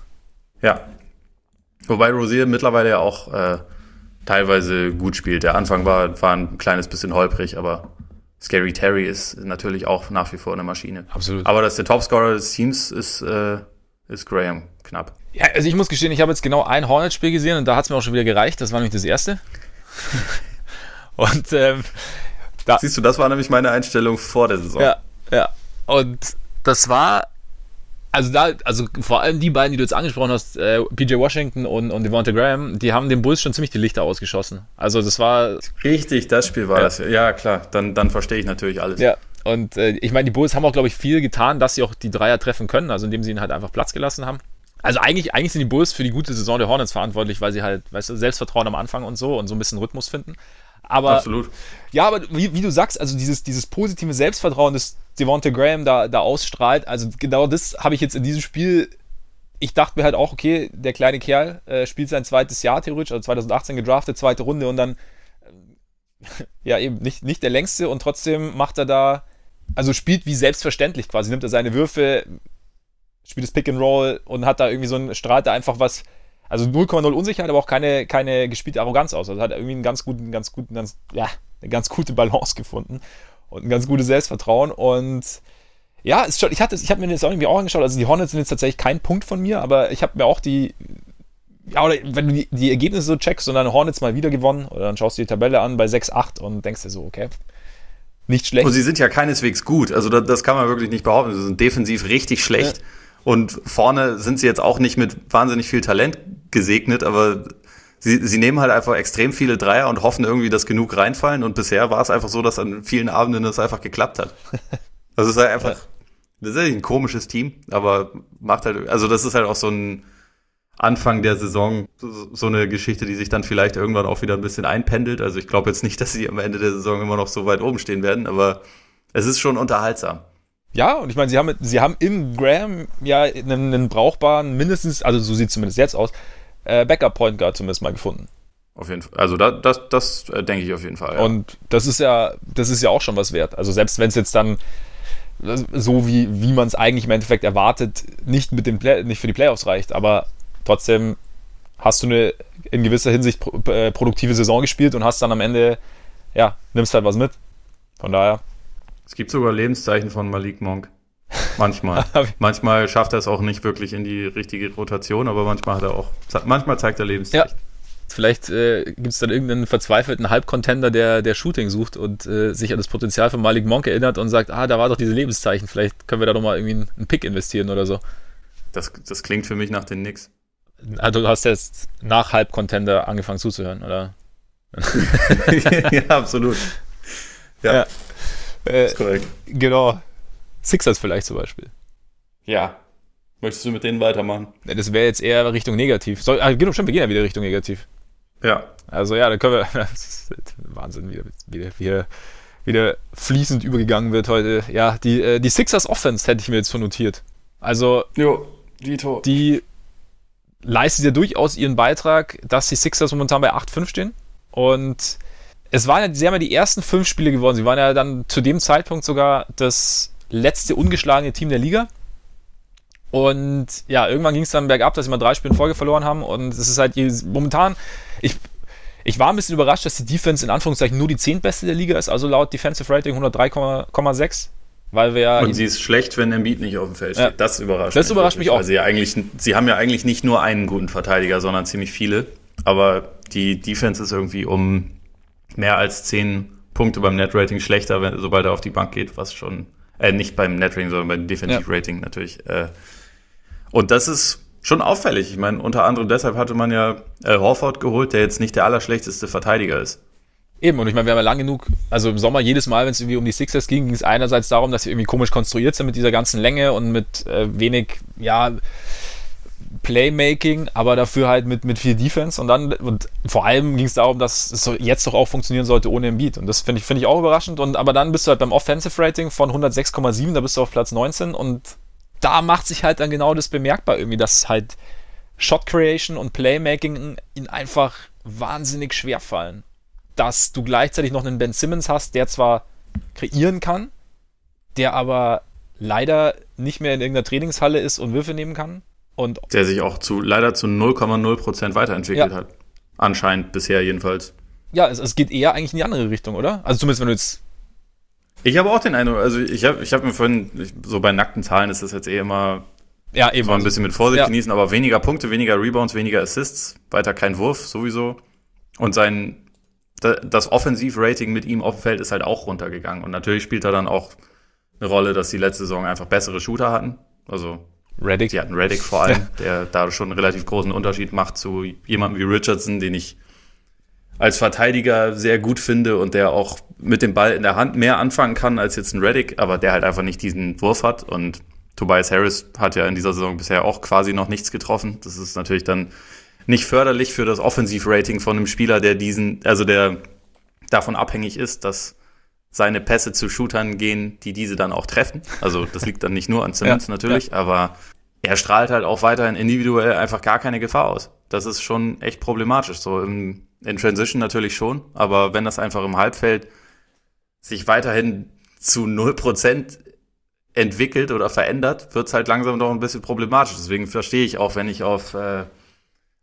Wobei Rosier mittlerweile ja auch äh, teilweise gut spielt. Der Anfang war, war ein kleines bisschen holprig, aber Scary Terry ist natürlich auch nach wie vor eine Maschine. Absolut. Aber dass der Topscorer des Teams ist, äh, ist Graham knapp. Ja, also ich muss gestehen, ich habe jetzt genau ein Hornets-Spiel gesehen und da hat es mir auch schon wieder gereicht. Das war nämlich das erste. <laughs> und ähm, da, Siehst du, das war nämlich meine Einstellung vor der Saison. ja, ja. Und das war, also da, also vor allem die beiden, die du jetzt angesprochen hast, äh, PJ Washington und, und Devonta Graham, die haben den Bulls schon ziemlich die Lichter ausgeschossen. Also das war, Richtig, das Spiel war Ja. das. Ja, klar, dann, dann verstehe ich natürlich alles. ja. Und äh, ich meine, die Bulls haben auch, glaube ich, viel getan, dass sie auch die Dreier treffen können, also indem sie ihnen halt einfach Platz gelassen haben. Also eigentlich, eigentlich sind die Bulls für die gute Saison der Hornets verantwortlich, weil sie halt, weißt du, Selbstvertrauen am Anfang und so und so ein bisschen Rhythmus finden. Aber Absolut. ja, aber wie, wie du sagst, also dieses, dieses positive Selbstvertrauen, das Devonta Graham da, da ausstrahlt, also genau das habe ich jetzt in diesem Spiel. Ich dachte mir halt auch, okay, der kleine Kerl äh, spielt sein zweites Jahr theoretisch, also 2018 gedraftet, zweite Runde und dann <laughs> ja eben nicht, nicht der längste und trotzdem macht er da, also spielt wie selbstverständlich quasi, nimmt er seine Würfe, spielt das Pick and Roll und hat da irgendwie so ein, strahlt da einfach was, also 0,0 Unsicherheit, aber auch keine, keine gespielte Arroganz aus. Also hat er irgendwie einen ganz guten, ganz guten, ganz, ja, eine ganz gute Balance gefunden. und ein ganz gutes Selbstvertrauen. Und ja, ist schon, ich hatte, ich habe mir das auch irgendwie auch angeschaut. Also die Hornets sind jetzt tatsächlich kein Punkt von mir, aber ich habe mir auch die, ja, oder wenn du die, die, Ergebnisse so checkst und dann Hornets mal wieder gewonnen, oder dann schaust du die Tabelle an bei 6-8 und denkst dir so, okay, nicht schlecht. Und sie sind ja keineswegs gut. Also das, das kann man wirklich nicht behaupten. Sie sind defensiv richtig schlecht. Ja. Und vorne sind sie jetzt auch nicht mit wahnsinnig viel Talent gesegnet, aber sie, sie nehmen halt einfach extrem viele Dreier und hoffen irgendwie, dass genug reinfallen. Und bisher war es einfach so, dass an vielen Abenden das einfach geklappt hat. <laughs> Also es ist halt einfach, das ist halt ein komisches Team, aber macht halt, also das ist halt auch so ein Anfang der Saison so, eine Geschichte, die sich dann vielleicht irgendwann auch wieder ein bisschen einpendelt. Also ich glaube jetzt nicht, <laughs> dass sie am Ende der Saison immer noch so weit oben stehen werden, aber es ist schon unterhaltsam. Ja, und ich meine, sie haben, sie haben im Graham ja einen, einen brauchbaren, mindestens, also so sieht es zumindest jetzt aus, äh, Backup-Point Guard zumindest mal gefunden. Auf jeden Fall. Also da, das, das äh, denke ich auf jeden Fall. Ja. Und das ist ja, das ist ja auch schon was wert. Also selbst wenn es jetzt dann so wie, wie man es eigentlich im Endeffekt erwartet, nicht mit dem Play nicht für die Playoffs reicht, aber trotzdem hast du eine in gewisser Hinsicht pro, äh, produktive Saison gespielt und hast dann am Ende, ja, nimmst halt was mit. Von daher. Es gibt sogar Lebenszeichen von Malik Monk. Manchmal. <laughs> manchmal schafft er es auch nicht wirklich in die richtige Rotation, aber manchmal hat er auch, manchmal zeigt er Lebenszeichen. Ja. Vielleicht äh, gibt es dann irgendeinen verzweifelten Halbcontender, der, der Shooting sucht und äh, sich an das Potenzial von Malik Monk erinnert und sagt, ah, da war doch diese Lebenszeichen, vielleicht können wir da doch mal irgendwie einen, einen Pick investieren oder so. Das, das klingt für mich nach den Knicks. Also du hast jetzt nach Halbcontender angefangen zuzuhören, oder? <laughs> ja, absolut. Ja. ja. Äh, ist korrekt. Genau. Sixers vielleicht zum Beispiel. Ja. Möchtest du mit denen weitermachen? Das wäre jetzt eher Richtung negativ. Soll, ah, genau, stimmt, wir gehen ja wieder Richtung negativ. Ja. Also ja, dann können wir. <laughs> Wahnsinn, wie wieder, wieder, wieder fließend übergegangen wird heute. Ja, die, äh, die Sixers Offense hätte ich mir jetzt so notiert. Also. Jo, Dito. Die leistet ja durchaus ihren Beitrag, dass die Sixers momentan bei 8-5 stehen. Und es waren ja, sie haben ja die ersten fünf Spiele gewonnen. Sie waren ja dann zu dem Zeitpunkt sogar das letzte ungeschlagene Team der Liga. Und ja, irgendwann ging es dann bergab, dass sie mal drei Spiele in Folge verloren haben. Und es ist halt momentan, ich, ich war ein bisschen überrascht, dass die Defense in Anführungszeichen nur die zehntbeste der Liga ist, also laut Defensive Rating 103,6. Weil wir ja Und sie ist schlecht, wenn Embiid nicht auf dem Feld steht. Ja. Das überrascht das mich. Das überrascht mich auch. Weil sie, ja eigentlich, sie haben ja eigentlich nicht nur einen guten Verteidiger, sondern ziemlich viele. Aber die Defense ist irgendwie um mehr als zehn Punkte beim Net-Rating schlechter, wenn, sobald er auf die Bank geht, was schon, äh, nicht beim Net-Rating, sondern beim Defensive-Rating ja. natürlich. Äh, und das ist schon auffällig. Ich meine, unter anderem deshalb hatte man ja äh, Horford geholt, der jetzt nicht der allerschlechteste Verteidiger ist. Eben, und ich meine, wir haben ja lang genug, also im Sommer jedes Mal, wenn es irgendwie um die Sixers ging, ging es einerseits darum, dass sie irgendwie komisch konstruiert sind mit dieser ganzen Länge und mit äh, wenig, ja, Playmaking, aber dafür halt mit, mit viel Defense. Und dann, und vor allem ging es darum, dass es jetzt doch auch funktionieren sollte ohne Embiid. Und das finde ich, finde ich auch überraschend. Und aber dann bist du halt beim Offensive Rating von 106,7, da bist du auf Platz 19 und da macht sich halt dann genau das bemerkbar irgendwie, dass halt Shot Creation und Playmaking ihnen einfach wahnsinnig schwer fallen. Dass du gleichzeitig noch einen Ben Simmons hast, der zwar kreieren kann, der aber leider nicht mehr in irgendeiner Trainingshalle ist und Würfe nehmen kann. Und der sich auch zu leider zu 0,0% weiterentwickelt ja. hat. Anscheinend bisher jedenfalls. Ja, es, es geht eher eigentlich in die andere Richtung, oder? Also zumindest wenn du jetzt ich habe auch den Eindruck, also ich habe ich hab mir vorhin, so bei nackten Zahlen ist das jetzt eh immer ja, eben. So ein bisschen mit Vorsicht ja. genießen, aber weniger Punkte, weniger Rebounds, weniger Assists, weiter kein Wurf sowieso. Und sein, das Offensivrating mit ihm auf dem Feld ist halt auch runtergegangen. Und natürlich spielt er dann auch eine Rolle, dass die letzte Saison einfach bessere Shooter hatten. Also Reddick. Die hatten Reddick vor allem, <laughs> der da schon einen relativ großen Unterschied macht zu jemandem wie Richardson, den ich als Verteidiger sehr gut finde und der auch mit dem Ball in der Hand mehr anfangen kann als jetzt ein Reddick, aber der halt einfach nicht diesen Wurf hat. Und Tobias Harris hat ja in dieser Saison bisher auch quasi noch nichts getroffen. Das ist natürlich dann nicht förderlich für das Offensivrating von einem Spieler, der diesen, also der davon abhängig ist, dass seine Pässe zu Shootern gehen, die diese dann auch treffen. Also das liegt dann nicht nur an Simmons <laughs> ja, natürlich, ja. aber er strahlt halt auch weiterhin individuell einfach gar keine Gefahr aus. Das ist schon echt problematisch. So im, in Transition natürlich schon, aber wenn das einfach im Halbfeld sich weiterhin zu 0% entwickelt oder verändert, wird es halt langsam doch ein bisschen problematisch. Deswegen verstehe ich auch, wenn ich auf äh,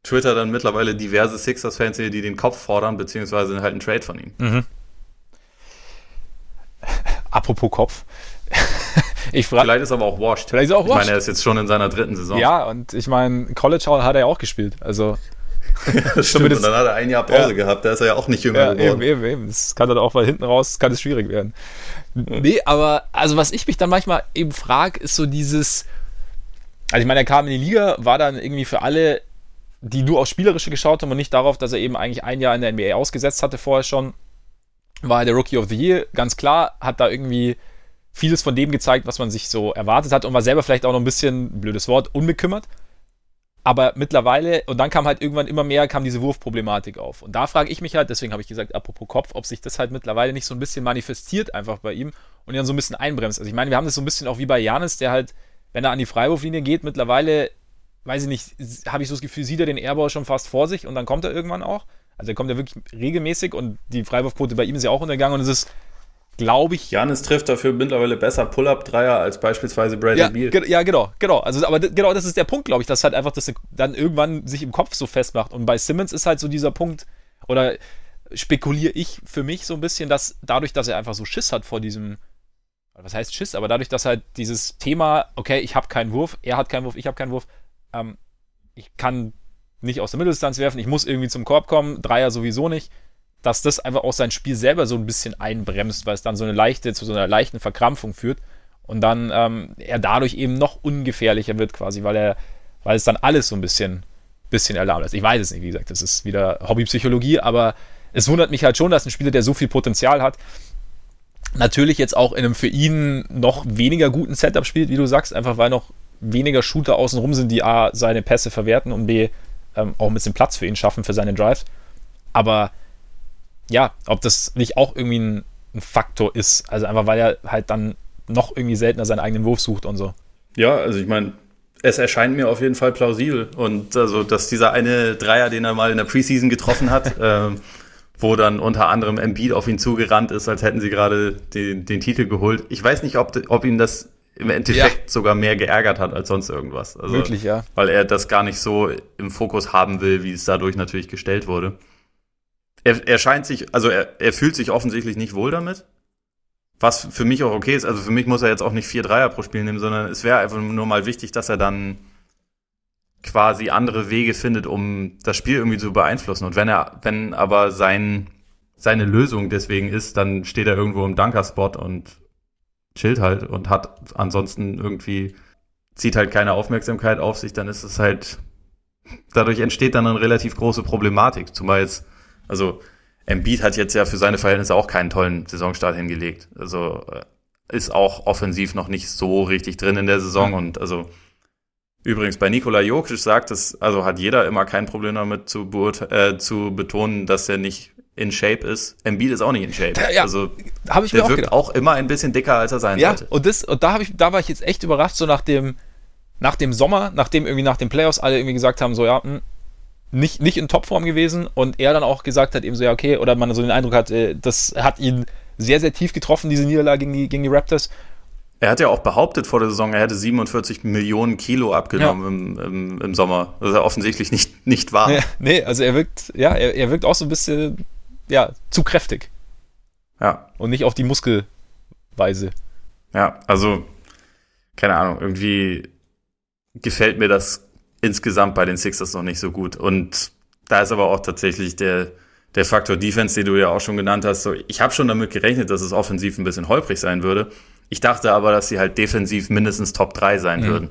Twitter dann mittlerweile diverse Sixers-Fans die den Kopf fordern, beziehungsweise halt einen Trade von ihm. Mhm. apropos Kopf. <laughs> ich frage. Vielleicht ist er aber auch washed. Vielleicht ist er auch washed. Ich meine, er ist jetzt schon in seiner dritten Saison. Ja, und ich meine, College hat er ja auch gespielt. Also. <laughs> Stimmt, und dann hat er ein Jahr Pause ja. gehabt, da ist er ja auch nicht jünger ja, geworden. Eben, eben, eben. Das kann dann auch, weil hinten raus kann es schwierig werden. Nee, aber also was ich mich dann manchmal eben frage, ist so dieses, also ich meine, er kam in die Liga, war dann irgendwie für alle, die nur aufs Spielerische geschaut haben und nicht darauf, dass er eben eigentlich ein Jahr in der NBA ausgesetzt hatte vorher schon, war er der Rookie of the Year, ganz klar, hat da irgendwie vieles von dem gezeigt, was man sich so erwartet hat und war selber vielleicht auch noch ein bisschen, blödes Wort, unbekümmert. Aber mittlerweile, und dann kam halt irgendwann immer mehr, kam diese Wurfproblematik auf. Und da frage ich mich halt, deswegen habe ich gesagt, apropos Kopf, ob sich das halt mittlerweile nicht so ein bisschen manifestiert einfach bei ihm und ihn dann so ein bisschen einbremst. Also ich meine, wir haben das so ein bisschen auch wie bei Janis, der halt, wenn er an die Freiwurflinie geht, mittlerweile, weiß ich nicht, habe ich so das Gefühl, sieht er den Airball schon fast vor sich und dann kommt er irgendwann auch. Also er kommt ja wirklich regelmäßig und die Freiwurfquote bei ihm ist ja auch untergegangen und es ist glaube ich. Janis trifft dafür mittlerweile besser Pull-Up-Dreier als beispielsweise Bradley ja, Beal. Ja, genau, genau. Also, aber genau das ist der Punkt, glaube ich, dass halt einfach das dann irgendwann sich im Kopf so festmacht. Und bei Simmons ist halt so dieser Punkt, oder spekuliere ich für mich so ein bisschen, dass dadurch, dass er einfach so Schiss hat vor diesem, was heißt Schiss, aber dadurch, dass halt dieses Thema, okay, ich habe keinen Wurf, er hat keinen Wurf, ich habe keinen Wurf, ähm, ich kann nicht aus der Mitteldistanz werfen, ich muss irgendwie zum Korb kommen, Dreier sowieso nicht dass das einfach auch sein Spiel selber so ein bisschen einbremst, weil es dann so eine leichte, zu so einer leichten Verkrampfung führt und dann ähm, er dadurch eben noch ungefährlicher wird quasi, weil er, weil es dann alles so ein bisschen, bisschen erlaubt ist. Ich weiß es nicht, wie gesagt, das ist wieder Hobbypsychologie, aber es wundert mich halt schon, dass ein Spieler, der so viel Potenzial hat, natürlich jetzt auch in einem für ihn noch weniger guten Setup spielt, wie du sagst, einfach weil noch weniger Shooter außenrum sind, die A, seine Pässe verwerten und B, ähm, auch ein bisschen Platz für ihn schaffen, für seine Drives. Aber ja, ob das nicht auch irgendwie ein, ein, Faktor ist. Also einfach, weil er halt dann noch irgendwie seltener seinen eigenen Wurf sucht und so. Ja, also ich meine, es erscheint mir auf jeden Fall plausibel. Und also, dass dieser eine Dreier, den er mal in der Preseason getroffen hat, <laughs> ähm, wo dann unter anderem Embiid auf ihn zugerannt ist, als hätten sie gerade den, den Titel geholt. Ich weiß nicht, ob, ob ihn das im Endeffekt ja. sogar mehr geärgert hat als sonst irgendwas. Also, Wirklich, ja. Weil er das gar nicht so im Fokus haben will, wie es dadurch natürlich gestellt wurde er, er scheint sich, also er, er fühlt sich offensichtlich nicht wohl damit. Was für mich auch okay ist. Also für mich muss er jetzt auch nicht vier Dreier pro Spiel nehmen, sondern es wäre einfach nur mal wichtig, dass er dann quasi andere Wege findet, um das Spiel irgendwie zu beeinflussen. Und wenn er, wenn aber sein, seine Lösung deswegen ist, dann steht er irgendwo im Dunker-Spot und chillt halt und hat ansonsten irgendwie, zieht halt keine Aufmerksamkeit auf sich, dann ist es halt, dadurch entsteht dann eine relativ große Problematik. Zumal jetzt also Embiid hat jetzt ja für seine Verhältnisse auch keinen tollen Saisonstart hingelegt. Also äh, ist auch offensiv noch nicht so richtig drin in der Saison und also übrigens bei Nikola Jokic sagt es, also hat jeder immer kein Problem damit zu, äh, zu betonen, dass er nicht in Shape ist. Embiid ist auch nicht in Shape. Ja, also habe ich der mir auch wirkt gedacht. auch immer ein bisschen dicker, als er sein ja, sollte. Und das und da habe ich da war ich jetzt echt überrascht so nach dem nach dem Sommer, nachdem irgendwie nach den Playoffs alle irgendwie gesagt haben so ja, mh, hm, nicht, nicht in Topform gewesen und er dann auch gesagt hat, eben so, ja, okay, oder man so den Eindruck hat, äh, das hat ihn sehr, sehr tief getroffen, diese Niederlage gegen die, gegen die Raptors. Er hat ja auch behauptet vor der Saison, er hätte 47 Millionen Kilo abgenommen ja. im, im, im, Sommer. Das ist ja offensichtlich nicht, nicht wahr. Ja, nee, also er wirkt, ja, er, er wirkt auch so ein bisschen, ja, zu kräftig. Ja. Und nicht auf die Muskelweise. Ja, also, keine Ahnung, irgendwie gefällt mir das insgesamt bei den Sixers noch nicht so gut. Und da ist aber auch tatsächlich der, der Faktor Defense, den du ja auch schon genannt hast. So, ich habe schon damit gerechnet, dass es offensiv ein bisschen holprig sein würde. Ich dachte aber, dass sie halt defensiv mindestens Top 3 sein mhm. würden.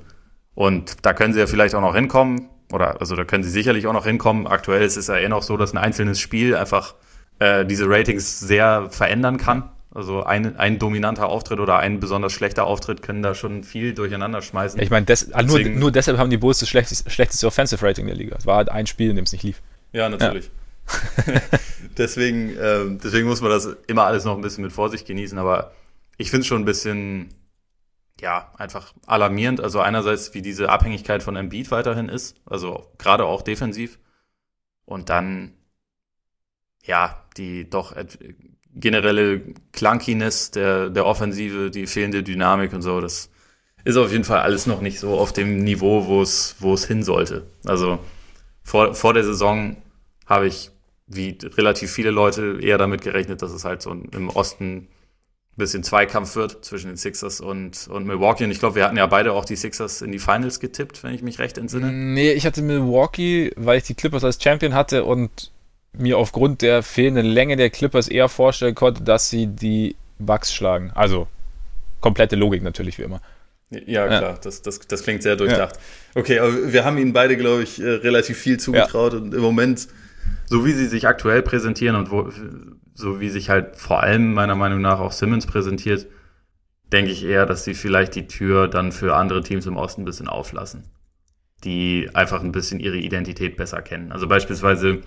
Und da können sie ja vielleicht auch noch hinkommen. Oder also da können sie sicherlich auch noch hinkommen. Aktuell ist es ja eh noch so, dass ein einzelnes Spiel einfach äh, diese Ratings sehr verändern kann. Also ein, ein dominanter Auftritt oder ein besonders schlechter Auftritt können da schon viel durcheinander schmeißen. Ich meine, des, also nur, nur deshalb haben die Bulls das schlechteste, schlechteste Offensive Rating der Liga. Es war halt ein Spiel, in dem es nicht lief. Ja, natürlich. Ja. <laughs> <laughs> deswegen, ähm, deswegen muss man das immer alles noch ein bisschen mit Vorsicht genießen, aber ich finde es schon ein bisschen, ja, einfach alarmierend. Also einerseits, wie diese Abhängigkeit von Embiid weiterhin ist, also gerade auch defensiv. Und dann, ja, die doch generelle Clunkiness der, der Offensive, die fehlende Dynamik und so, das ist auf jeden Fall alles noch nicht so auf dem Niveau, wo es, wo es hin sollte. Also vor, vor der Saison habe ich, wie relativ viele Leute, eher damit gerechnet, dass es halt so im Osten bisschen Zweikampf wird zwischen den Sixers und, und Milwaukee. Und ich glaube, wir hatten ja beide auch die Sixers in die Finals getippt, wenn ich mich recht entsinne. Nee, ich hatte Milwaukee, weil ich die Clippers als Champion hatte und mir aufgrund der fehlenden Länge der Clippers eher vorstellen konnte, dass sie die Bucks schlagen. Also komplette Logik natürlich wie immer. Ja, klar, ja. Das, das, das klingt sehr durchdacht. Ja. Okay, aber wir haben ihnen beide, glaube ich, äh, relativ viel zugetraut ja. und im Moment, so wie sie sich aktuell präsentieren und wo, so wie sich halt vor allem meiner Meinung nach auch Simmons präsentiert, denke ich eher, dass sie vielleicht die Tür dann für andere Teams im Osten ein bisschen auflassen, die einfach ein bisschen ihre Identität besser kennen. Also beispielsweise,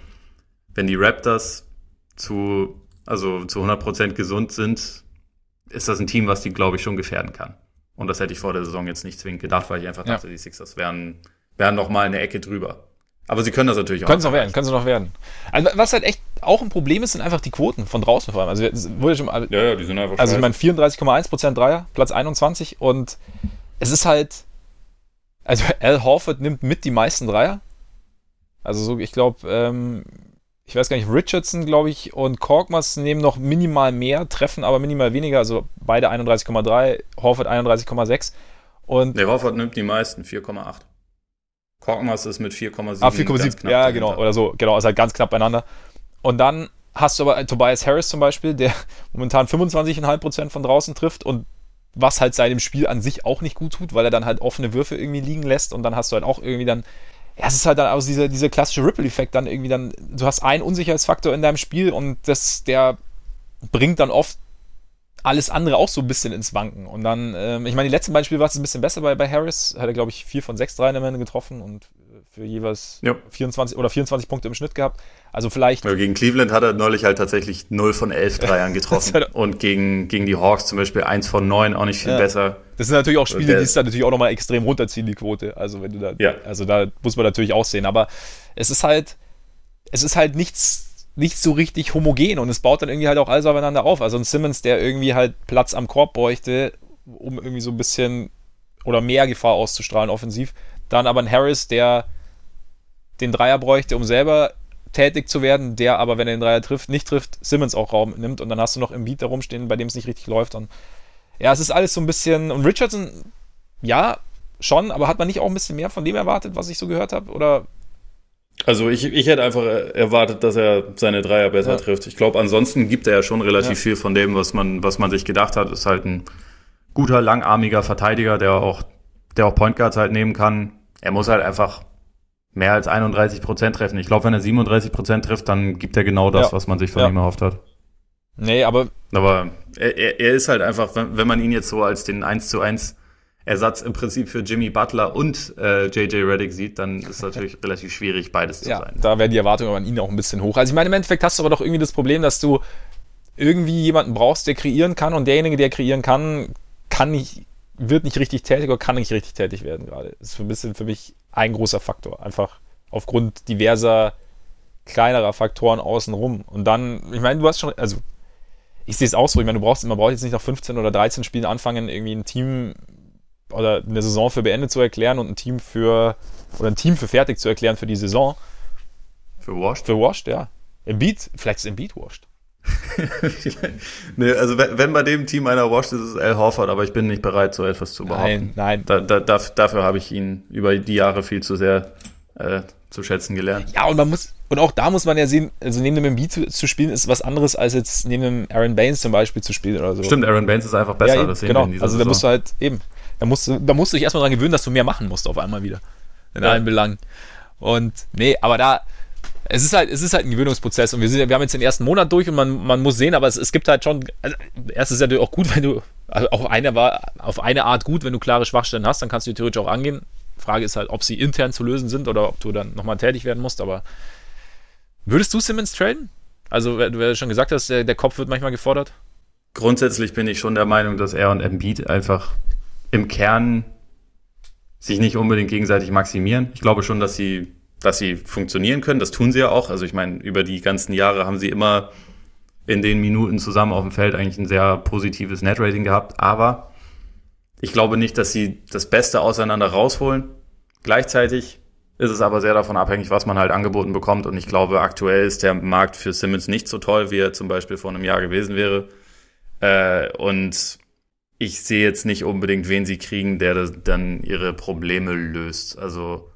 wenn die Raptors zu, also zu 100% gesund sind, ist das ein Team, was die, glaube ich, schon gefährden kann. Und das hätte ich vor der Saison jetzt nicht zwingend gedacht, weil ich einfach dachte, die Sixers wären, wären noch mal eine Ecke drüber. Aber sie können das natürlich auch. Können sie noch werden, können sie noch werden. Also, was halt echt auch ein Problem ist, sind einfach die Quoten von draußen vor allem. Also, wurde schon, ja, ja, die sind einfach Also, ich meine, 34,1% Dreier, Platz 21 und es ist halt, also Al Horford nimmt mit die meisten Dreier. Also, so, ich glaube, ähm, ich weiß gar nicht, Richardson, glaube ich, und Korkmaz nehmen noch minimal mehr, treffen aber minimal weniger. Also, beide 31,3, Horford 31,6. Und. Nee, Horford nimmt die meisten, 4,8. Korkmaz ist mit 4,7. Ah, 4,7, ja, genau, oder so, genau, ist halt ganz knapp beieinander. Und dann hast du aber Tobias Harris zum Beispiel, der <laughs> momentan 25,5% von draußen trifft und was halt seinem Spiel an sich auch nicht gut tut, weil er dann halt offene Würfe irgendwie liegen lässt und dann hast du halt auch irgendwie dann, ja, es ist halt dann auch dieser, dieser klassische Ripple-Effekt dann irgendwie dann, du hast einen Unsicherheitsfaktor in deinem Spiel und das, der bringt dann oft alles andere auch so ein bisschen ins Wanken. Und dann, ähm, ich meine, die letzten beiden Spiele war es ein bisschen besser bei, bei Harris. Hat er, glaube ich, vier von sechs Dreien am Ende getroffen und für jeweils ja. 24 oder 24 Punkte im Schnitt gehabt. Also vielleicht. Ja, gegen Cleveland hat er neulich halt tatsächlich 0 von 11 Dreiern getroffen. <laughs> und gegen, gegen die Hawks zum Beispiel 1 von 9 auch nicht viel ja. besser. Das sind natürlich auch Spiele, die es dann natürlich auch nochmal extrem runterziehen, die Quote. Also wenn du da, ja. also da muss man natürlich auch sehen. Aber es ist halt, es ist halt nichts nicht so richtig homogen und es baut dann irgendwie halt auch alles aufeinander auf. Also ein Simmons, der irgendwie halt Platz am Korb bräuchte, um irgendwie so ein bisschen oder mehr Gefahr auszustrahlen offensiv. Dann aber ein Harris, der den Dreier bräuchte, um selber tätig zu werden, der aber, wenn er den Dreier trifft, nicht trifft, Simmons auch Raum nimmt und dann hast du noch im Beat da rumstehen, bei dem es nicht richtig läuft. Und ja, es ist alles so ein bisschen. Und Richardson, ja, schon, aber hat man nicht auch ein bisschen mehr von dem erwartet, was ich so gehört habe? Oder also ich, ich hätte einfach erwartet, dass er seine Dreier besser ja. trifft. Ich glaube, ansonsten gibt er ja schon relativ ja. viel von dem, was man, was man sich gedacht hat. Ist halt ein guter, langarmiger Verteidiger, der auch, der auch Point Guards halt nehmen kann. Er muss halt einfach mehr als 31 Prozent treffen. Ich glaube, wenn er 37 Prozent trifft, dann gibt er genau das, ja. was man sich von ihm erhofft hat. Nee, aber. Aber er, er ist halt einfach, wenn, wenn man ihn jetzt so als den 1 zu 1 Ersatz im Prinzip für Jimmy Butler und äh, JJ Reddick sieht, dann ist es natürlich <laughs> relativ schwierig, beides zu ja, sein. Da werden die Erwartungen an ihn auch ein bisschen hoch. Also ich meine, im Endeffekt hast du aber doch irgendwie das Problem, dass du irgendwie jemanden brauchst, der kreieren kann und derjenige, der kreieren kann, kann nicht, wird nicht richtig tätig oder kann nicht richtig tätig werden gerade. Das ist ein bisschen für mich ein großer Faktor. Einfach aufgrund diverser kleinerer Faktoren außenrum. Und dann, ich meine, du hast schon, also ich sehe es auch so, ich meine, du brauchst, man braucht jetzt nicht nach 15 oder 13 Spielen anfangen, irgendwie ein Team oder eine Saison für beendet zu erklären und ein Team für oder ein Team für fertig zu erklären für die Saison. Für washed? Für washed, ja. Embiid, vielleicht ist Embiid washed. <laughs> nee, also wenn, wenn, bei dem Team einer washed ist, ist es Al Horford, aber ich bin nicht bereit, so etwas zu behaupten. Nein, nein. Da, da, dafür habe ich ihn über die Jahre viel zu sehr äh, zu schätzen gelernt. Ja, und man muss, und auch da muss man ja sehen, also neben dem Embiid zu, zu, spielen, ist was anderes, als jetzt neben dem Aaron Baines zum Beispiel zu spielen oder so. Stimmt, Aaron Baines ist einfach besser, ja, eben, das sehen genau. wir in Also da musst du halt eben, da musst, du, da musst du dich erstmal daran gewöhnen, dass du mehr machen musst auf einmal wieder. In ja. allen Belangen. Und nee, aber da, es ist halt, es ist halt ein Gewöhnungsprozess und wir, sind, wir haben jetzt den ersten Monat durch und man, man muss sehen, aber es, es gibt halt schon, also, erst ist ja natürlich auch gut, <laughs> wenn du, also auf eine, war, auf eine Art gut, wenn du klare Schwachstellen hast, dann kannst du die theoretisch auch angehen. Frage ist halt, ob sie intern zu lösen sind oder ob du dann nochmal tätig werden musst, aber würdest du Simmons traden? Also, du ja schon gesagt hast, der, der Kopf wird manchmal gefordert. Grundsätzlich bin ich schon der Meinung, dass er und Embiid einfach im Kern sich nicht unbedingt gegenseitig maximieren. Ich glaube schon, dass sie, dass sie funktionieren können. Das tun sie ja auch. Also ich meine, über die ganzen Jahre haben sie immer in den Minuten zusammen auf dem Feld eigentlich ein sehr positives Netrating gehabt. Aber ich glaube nicht, dass sie das Beste auseinander rausholen. Gleichzeitig ist es aber sehr davon abhängig, was man halt angeboten bekommt. Und ich glaube, aktuell ist der Markt für Simmons nicht so toll, wie er zum Beispiel vor einem Jahr gewesen wäre. Äh, und ich sehe jetzt nicht unbedingt, wen sie kriegen, der dann ihre Probleme löst. Also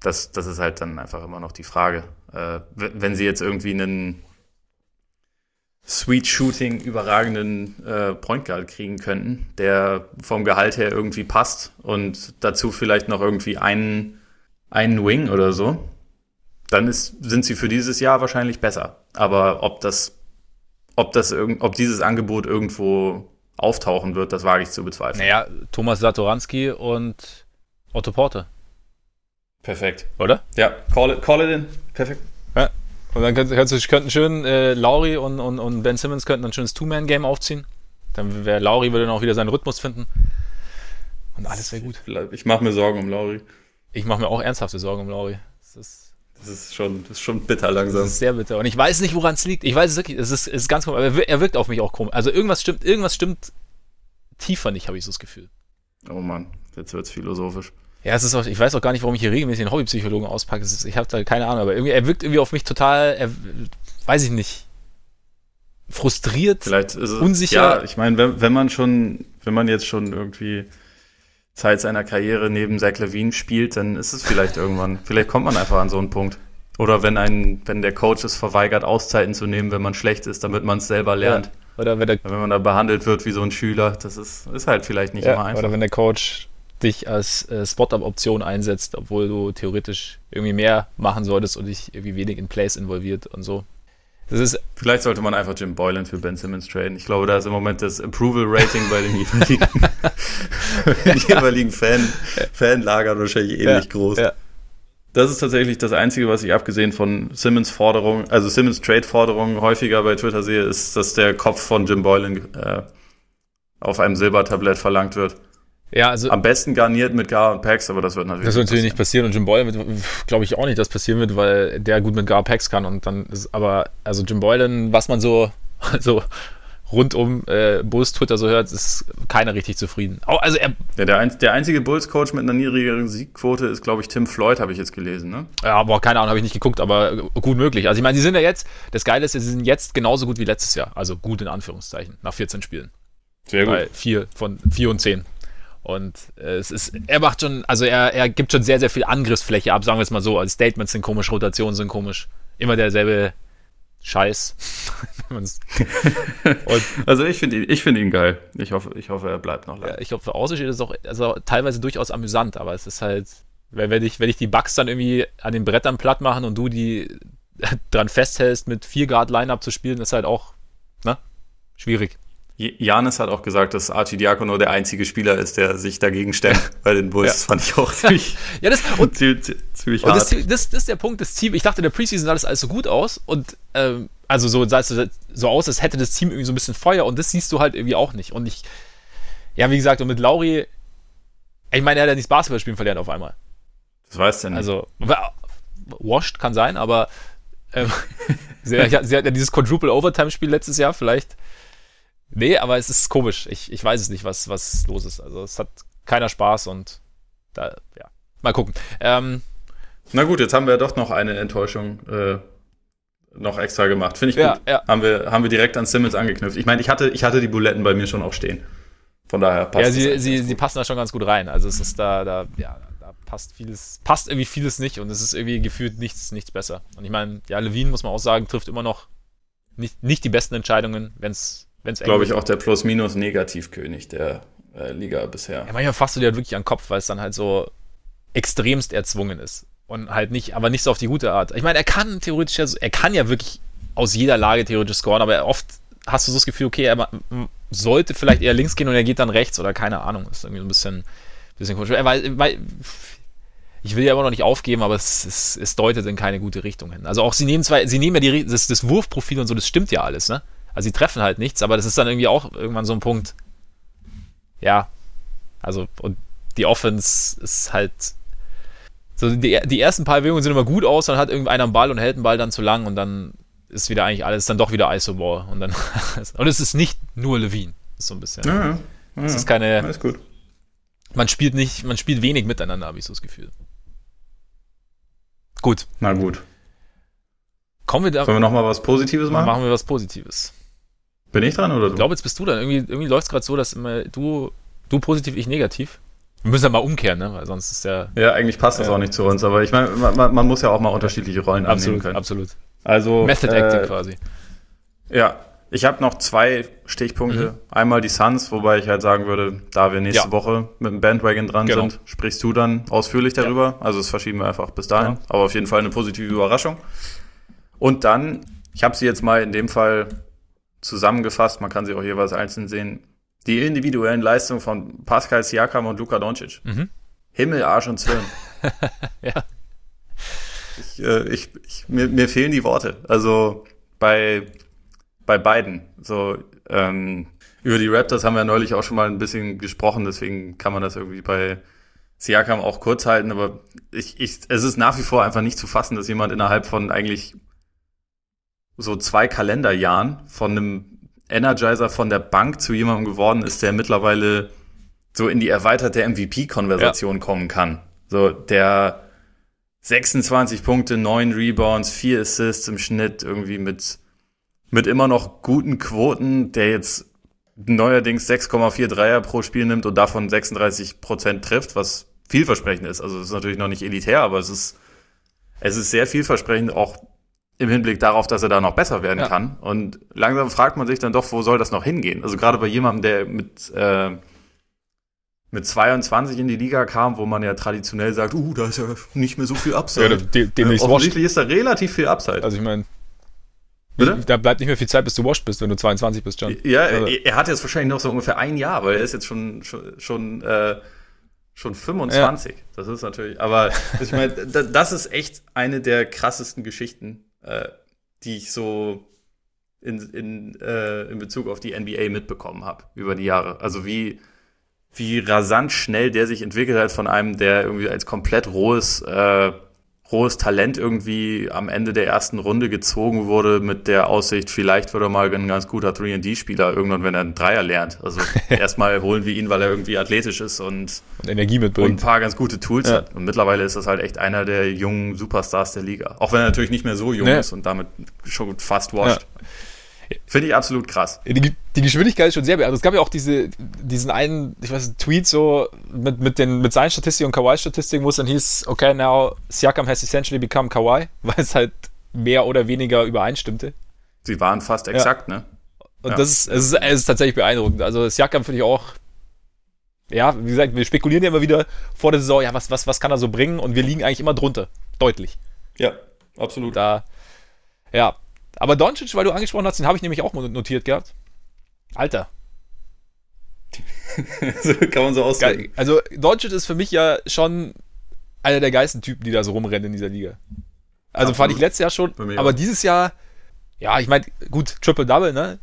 das, das ist halt dann einfach immer noch die Frage. Äh, wenn sie jetzt irgendwie einen Sweet Shooting überragenden äh, Point Guard kriegen könnten, der vom Gehalt her irgendwie passt und dazu vielleicht noch irgendwie einen, einen Wing oder so, dann ist, sind sie für dieses Jahr wahrscheinlich besser. Aber ob das, ob das ob dieses Angebot irgendwo auftauchen wird, das wage ich zu bezweifeln. Naja, Thomas Satoranski und Otto Porte. Perfekt. Oder? Ja, call it, call it in. Perfekt. Ja. Und dann könnten, könnten schön äh, Lauri und, und, und Ben Simmons könnten ein schönes Two-Man-Game aufziehen. Dann wäre Lauri würde dann auch wieder seinen Rhythmus finden. Und alles wäre gut. Ich mache mir Sorgen um Lauri. Ich mache mir auch ernsthafte Sorgen um Lauri. Das ist, das ist, schon, das ist schon bitter langsam. Das ist sehr bitter. Und ich weiß nicht, woran es liegt. Ich weiß es wirklich. Es ist, es ist ganz komisch. Aber er wirkt auf mich auch komisch. Also irgendwas stimmt, irgendwas stimmt tiefer nicht, habe ich so das Gefühl. Oh Mann, jetzt wird es philosophisch. Ja, es ist auch, ich weiß auch gar nicht, warum ich hier regelmäßig einen Hobbypsychologen auspacke. Ist, ich habe da keine Ahnung, aber irgendwie, er wirkt irgendwie auf mich total, er, weiß ich nicht, frustriert, Vielleicht ist es, unsicher. Ja, ich meine, wenn, wenn man schon, wenn man jetzt schon irgendwie Zeit seiner Karriere neben Zach Levine spielt, dann ist es vielleicht <laughs> irgendwann, vielleicht kommt man einfach an so einen Punkt. Oder wenn ein, wenn der Coach es verweigert, Auszeiten zu nehmen, wenn man schlecht ist, damit man es selber lernt. Ja. Oder wenn, der, wenn man da behandelt wird wie so ein Schüler, das ist, ist halt vielleicht nicht ja, immer einfach. Oder wenn der Coach dich als äh, Spot-Up-Option einsetzt, obwohl du theoretisch irgendwie mehr machen solltest und dich irgendwie wenig in Plays involviert und so. Das ist Vielleicht sollte man einfach Jim Boylan für Ben Simmons traden. Ich glaube, da ist im Moment das Approval-Rating bei den jeweiligen, <laughs> <laughs> den jeweiligen Fan, Fanlagern wahrscheinlich ähnlich ja, groß. Ja. Das ist tatsächlich das Einzige, was ich abgesehen von Simmons Forderungen, also Simmons Trade-Forderungen häufiger bei Twitter sehe, ist, dass der Kopf von Jim Boylan äh, auf einem Silbertablett verlangt wird. Ja, also Am besten garniert mit Gar und Pax, aber das wird natürlich, das wird natürlich nicht passieren. Und Jim Boylan wird, glaube ich, auch nicht, dass passieren wird, weil der gut mit Gar und Pax kann. Und dann ist, aber, also Jim Boylan, was man so, <laughs> so rund um äh, Bulls Twitter so hört, ist keiner richtig zufrieden. Oh, also er, ja, der, ein, der einzige Bulls-Coach mit einer niedrigeren Siegquote ist, glaube ich, Tim Floyd, habe ich jetzt gelesen, ne? Ja, aber keine Ahnung, habe ich nicht geguckt, aber gut möglich. Also ich meine, sie sind ja jetzt, das Geile ist, sie sind jetzt genauso gut wie letztes Jahr. Also gut in Anführungszeichen, nach 14 Spielen. Sehr gut. Bei vier von vier und zehn. Und äh, es ist, er macht schon, also er, er gibt schon sehr, sehr viel Angriffsfläche ab, sagen wir es mal so. Also Statements sind komisch, Rotationen sind komisch. Immer derselbe Scheiß. <laughs> <laughs> also ich finde ihn, ich finde ihn geil. Ich hoffe, ich hoffe, er bleibt noch lange. Ja, ich glaube, für Außen steht es auch also teilweise durchaus amüsant, aber es ist halt, wenn, wenn, ich, wenn ich die Bugs dann irgendwie an den Brettern platt machen und du die <laughs> dran festhältst, mit 4 Guard Lineup zu spielen, ist halt auch, ne? Schwierig. Janis hat auch gesagt, dass Archie Diakono der einzige Spieler ist, der sich dagegen stemmt <laughs> bei den Bulls. Ja. Das fand ich auch ziemlich, <laughs> ja, das, und, <laughs> ziemlich, ziemlich und hart. Das, das, das, ist der Punkt, das Team, ich dachte, in der Preseason sah das alles so gut aus und ähm, also so sah es so aus, als hätte das Team irgendwie so ein bisschen Feuer und das siehst du halt irgendwie auch nicht. Und ich, ja, wie gesagt, und mit Lauri, ich meine, er hat ja nicht das Basketballspielen verlernt auf einmal. Das weißt du nicht. Also, washed kann sein, aber ähm, sie, sie hat ja dieses Quadruple Overtime-Spiel letztes Jahr, vielleicht Nee, aber es ist komisch. Ich, ich weiß es nicht, was, was los ist. Also es hat keiner Spaß und da, ja. Mal gucken. Ähm, Na gut, jetzt haben wir doch noch eine Enttäuschung äh, noch extra gemacht. Finde ich ja, gut. Ja. Haben, wir, haben wir direkt an Simmons angeknüpft. Ich meine, ich hatte, ich hatte die Buletten bei mir schon auch stehen. Von daher passt Ja, sie, sie, sie passen da schon ganz gut rein. Also es ist da, da, ja, da passt vieles, passt irgendwie vieles nicht und es ist irgendwie gefühlt nichts, nichts besser. Und ich meine, ja, Levine muss man auch sagen, trifft immer noch nicht, nicht die besten Entscheidungen, wenn es Wenn's Glaube ich auch der Plus-Minus-Negativkönig der äh, Liga bisher. Ja, manchmal fasst du dir halt wirklich an den Kopf, weil es dann halt so extremst erzwungen ist. Und halt nicht, aber nicht so auf die gute Art. Ich meine, er kann theoretisch ja, er kann ja wirklich aus jeder Lage theoretisch scoren, aber oft hast du so das Gefühl, okay, er sollte vielleicht eher links gehen und er geht dann rechts oder keine Ahnung. Das ist irgendwie ein bisschen, bisschen komisch. Weil, ich will ja immer noch nicht aufgeben, aber es, es, es deutet in keine gute Richtung hin. Also auch sie nehmen zwar, sie nehmen ja die, das, das Wurfprofil und so, das stimmt ja alles, ne? Also sie treffen halt nichts, aber das ist dann irgendwie auch irgendwann so ein Punkt. Ja. Also, und die Offense ist halt. So, die, die ersten paar Bewegungen sind immer gut aus, dann hat irgendeiner einen Ball und hält den Ball dann zu lang und dann ist wieder eigentlich alles, dann doch wieder Isoball. Und dann. <laughs> und es ist nicht nur Levine. Ist so ein bisschen. Ja, ja. ja es ist keine. Alles gut. Man spielt nicht, man spielt wenig miteinander, habe ich so das Gefühl. Gut. Na gut. Kommen wir da. Sollen wir nochmal was Positives machen? Machen wir was Positives. Bin ich dran oder du? Ich glaube, jetzt bist du dann. Irgendwie, irgendwie läuft es gerade so, dass immer du, du positiv, ich negativ. Wir müssen ja mal umkehren, ne? Weil sonst ist ja. Ja, eigentlich passt das Ja. auch nicht zu uns, aber ich meine, man, man muss ja auch mal unterschiedliche Rollen annehmen Absolut, können. absolut. Also Method äh, Acting quasi. Ja, ich habe noch zwei Stichpunkte. Einmal die Suns, wobei ich halt sagen würde, da wir nächste Ja. Woche mit dem Bandwagon dran Genau. sind, sprichst du dann ausführlich darüber. Also das verschieben wir einfach bis dahin. Ja. Aber auf jeden Fall eine positive Überraschung. Und dann, ich habe sie jetzt mal in dem Fall zusammengefasst, man kann sie auch jeweils einzeln sehen, die individuellen Leistungen von Pascal Siakam und Luka Doncic. Mhm. Himmel, Arsch und Zwirn. <laughs> Ja. Ich, äh, ich, ich, mir, mir fehlen die Worte. Also bei, bei beiden. So, ähm, über die Raptors haben wir neulich auch schon mal ein bisschen gesprochen, deswegen kann man das irgendwie bei Siakam auch kurz halten, aber ich, ich, es ist nach wie vor einfach nicht zu fassen, dass jemand innerhalb von eigentlich so zwei Kalenderjahren von einem Energizer von der Bank zu jemandem geworden ist, der mittlerweile so in die erweiterte MVP-Konversation kommen kann. So, der 26 Punkte, 9 Rebounds, 4 Assists im Schnitt, irgendwie mit, mit immer noch guten Quoten, der jetzt neuerdings 6,4 Dreier pro Spiel nimmt und davon 36 Prozent trifft, was vielversprechend ist. Also es ist natürlich noch nicht elitär, aber es ist, es ist sehr vielversprechend, auch im Hinblick darauf, dass er da noch besser werden Ja. kann. Und langsam fragt man sich dann doch, wo soll das noch hingehen? Also gerade bei jemandem, der mit, äh, mit 22 in die Liga kam, wo man ja traditionell sagt, uh, da ist ja nicht mehr so viel Upside. Ja, de- demnächst äh, offensichtlich ist da relativ viel Upside. Also ich meine, da bleibt nicht mehr viel Zeit, bis du washed bist, wenn du 22 bist, John. Ja, Also- er, hat jetzt wahrscheinlich noch so ungefähr ein Jahr, weil er ist jetzt schon schon schon, äh, schon 25. Das ist natürlich, aber ich meine, <laughs> da- das ist echt eine der krassesten Geschichten, äh, die ich so in, in, äh, in Bezug auf die NBA mitbekommen habe über die Jahre. Also wie wie rasant schnell der sich entwickelt hat von einem, der irgendwie als komplett rohes äh, rohes Talent irgendwie am Ende der ersten Runde gezogen wurde mit der Aussicht, vielleicht wird er mal ein ganz guter 3D-Spieler irgendwann, wenn er einen Dreier lernt. Also <laughs> erstmal holen wir ihn, weil er irgendwie athletisch ist und, Und Energie und ein mitbringt. paar ganz gute Tools Ja. hat. Und mittlerweile ist das halt echt einer der jungen Superstars der Liga. Auch wenn er natürlich nicht mehr so jung Nee. ist und damit schon fast washed. Finde ich absolut krass. Die, die Geschwindigkeit ist schon sehr beeindruckend. Es gab ja auch diese, diesen einen, ich weiß nicht, Tweet so mit, mit, den, mit seinen Statistiken und Kawhi Statistiken, wo es dann hieß, okay, now Siakam has essentially become Kawhi, <laughs> weil es halt mehr oder weniger übereinstimmte. Sie waren fast exakt, ne? Und Ja. das ist, es ist, es ist tatsächlich beeindruckend. Also Siakam finde ich auch, ja, wie gesagt, wir spekulieren ja immer wieder vor der Saison, ja, was, was, was kann er so bringen? Und wir liegen eigentlich immer drunter. Deutlich. Ja, absolut. Da, ja. Aber Doncic, weil du angesprochen hast, den habe ich nämlich auch notiert gehabt. Alter, <laughs> so kann man so ausdrücken. Also Doncic ist für mich ja schon einer der geilsten Typen, die da so rumrennen in dieser Liga. Also Absolut. fand ich letztes Jahr schon, aber auch. dieses Jahr, ja, ich meine, gut, Triple-Double, ne?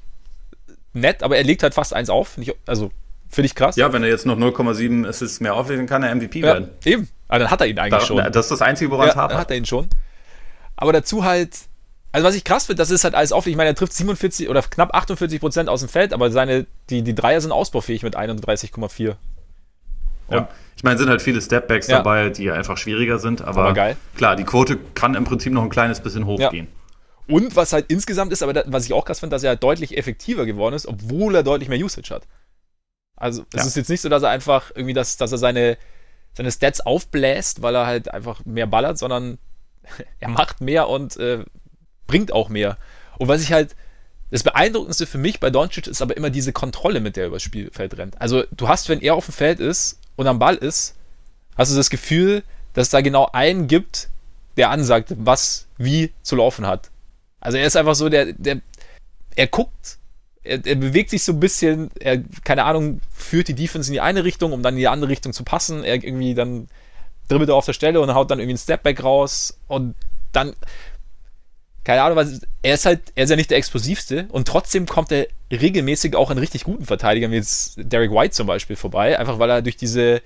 Nett, aber er legt halt fast eins auf. Find ich, also, finde ich krass. Ja, wenn er jetzt noch 0,7 Assists mehr auflegt, dann kann er MVP Ja, werden. eben. Aber dann hat er ihn eigentlich Da, schon. Das ist das Einzige, woran es ja, dann hapert. hat er ihn schon. Aber dazu halt, also was ich krass finde, das ist halt alles auflegt. Ich meine, er trifft 47 oder knapp 48 Prozent aus dem Feld, aber seine, die, die Dreier sind ausbaufähig mit 31,4. Ja. Ich meine, sind halt viele Stepbacks Ja. dabei, die einfach schwieriger sind, aber, Aber geil. klar, die Quote kann im Prinzip noch ein kleines bisschen hochgehen. Und was halt insgesamt ist, aber da, was ich auch krass finde, dass er halt deutlich effektiver geworden ist, obwohl er deutlich mehr Usage hat. Also es Ja. ist jetzt nicht so, dass er einfach irgendwie, das, dass er seine, seine Stats aufbläst, weil er halt einfach mehr ballert, sondern <laughs> er macht mehr und äh, bringt auch mehr. Und was ich halt, das Beeindruckendste für mich bei Doncic ist aber immer diese Kontrolle, mit der er übers Spielfeld rennt. Also du hast, wenn er auf dem Feld ist und am Ball ist, hast du das Gefühl, dass da genau einen gibt, der ansagt, was wie zu laufen hat. Also er ist einfach so, der, der, er guckt, er, er bewegt sich so ein bisschen, er, keine Ahnung, führt die Defense in die eine Richtung, um dann in die andere Richtung zu passen. Er irgendwie dann dribbelt er auf der Stelle und haut dann irgendwie einen Stepback raus und dann, keine Ahnung, was, er ist halt, er ist ja nicht der explosivste und trotzdem kommt er regelmäßig auch an richtig guten Verteidigern, wie jetzt Derek White zum Beispiel vorbei, einfach weil er durch diese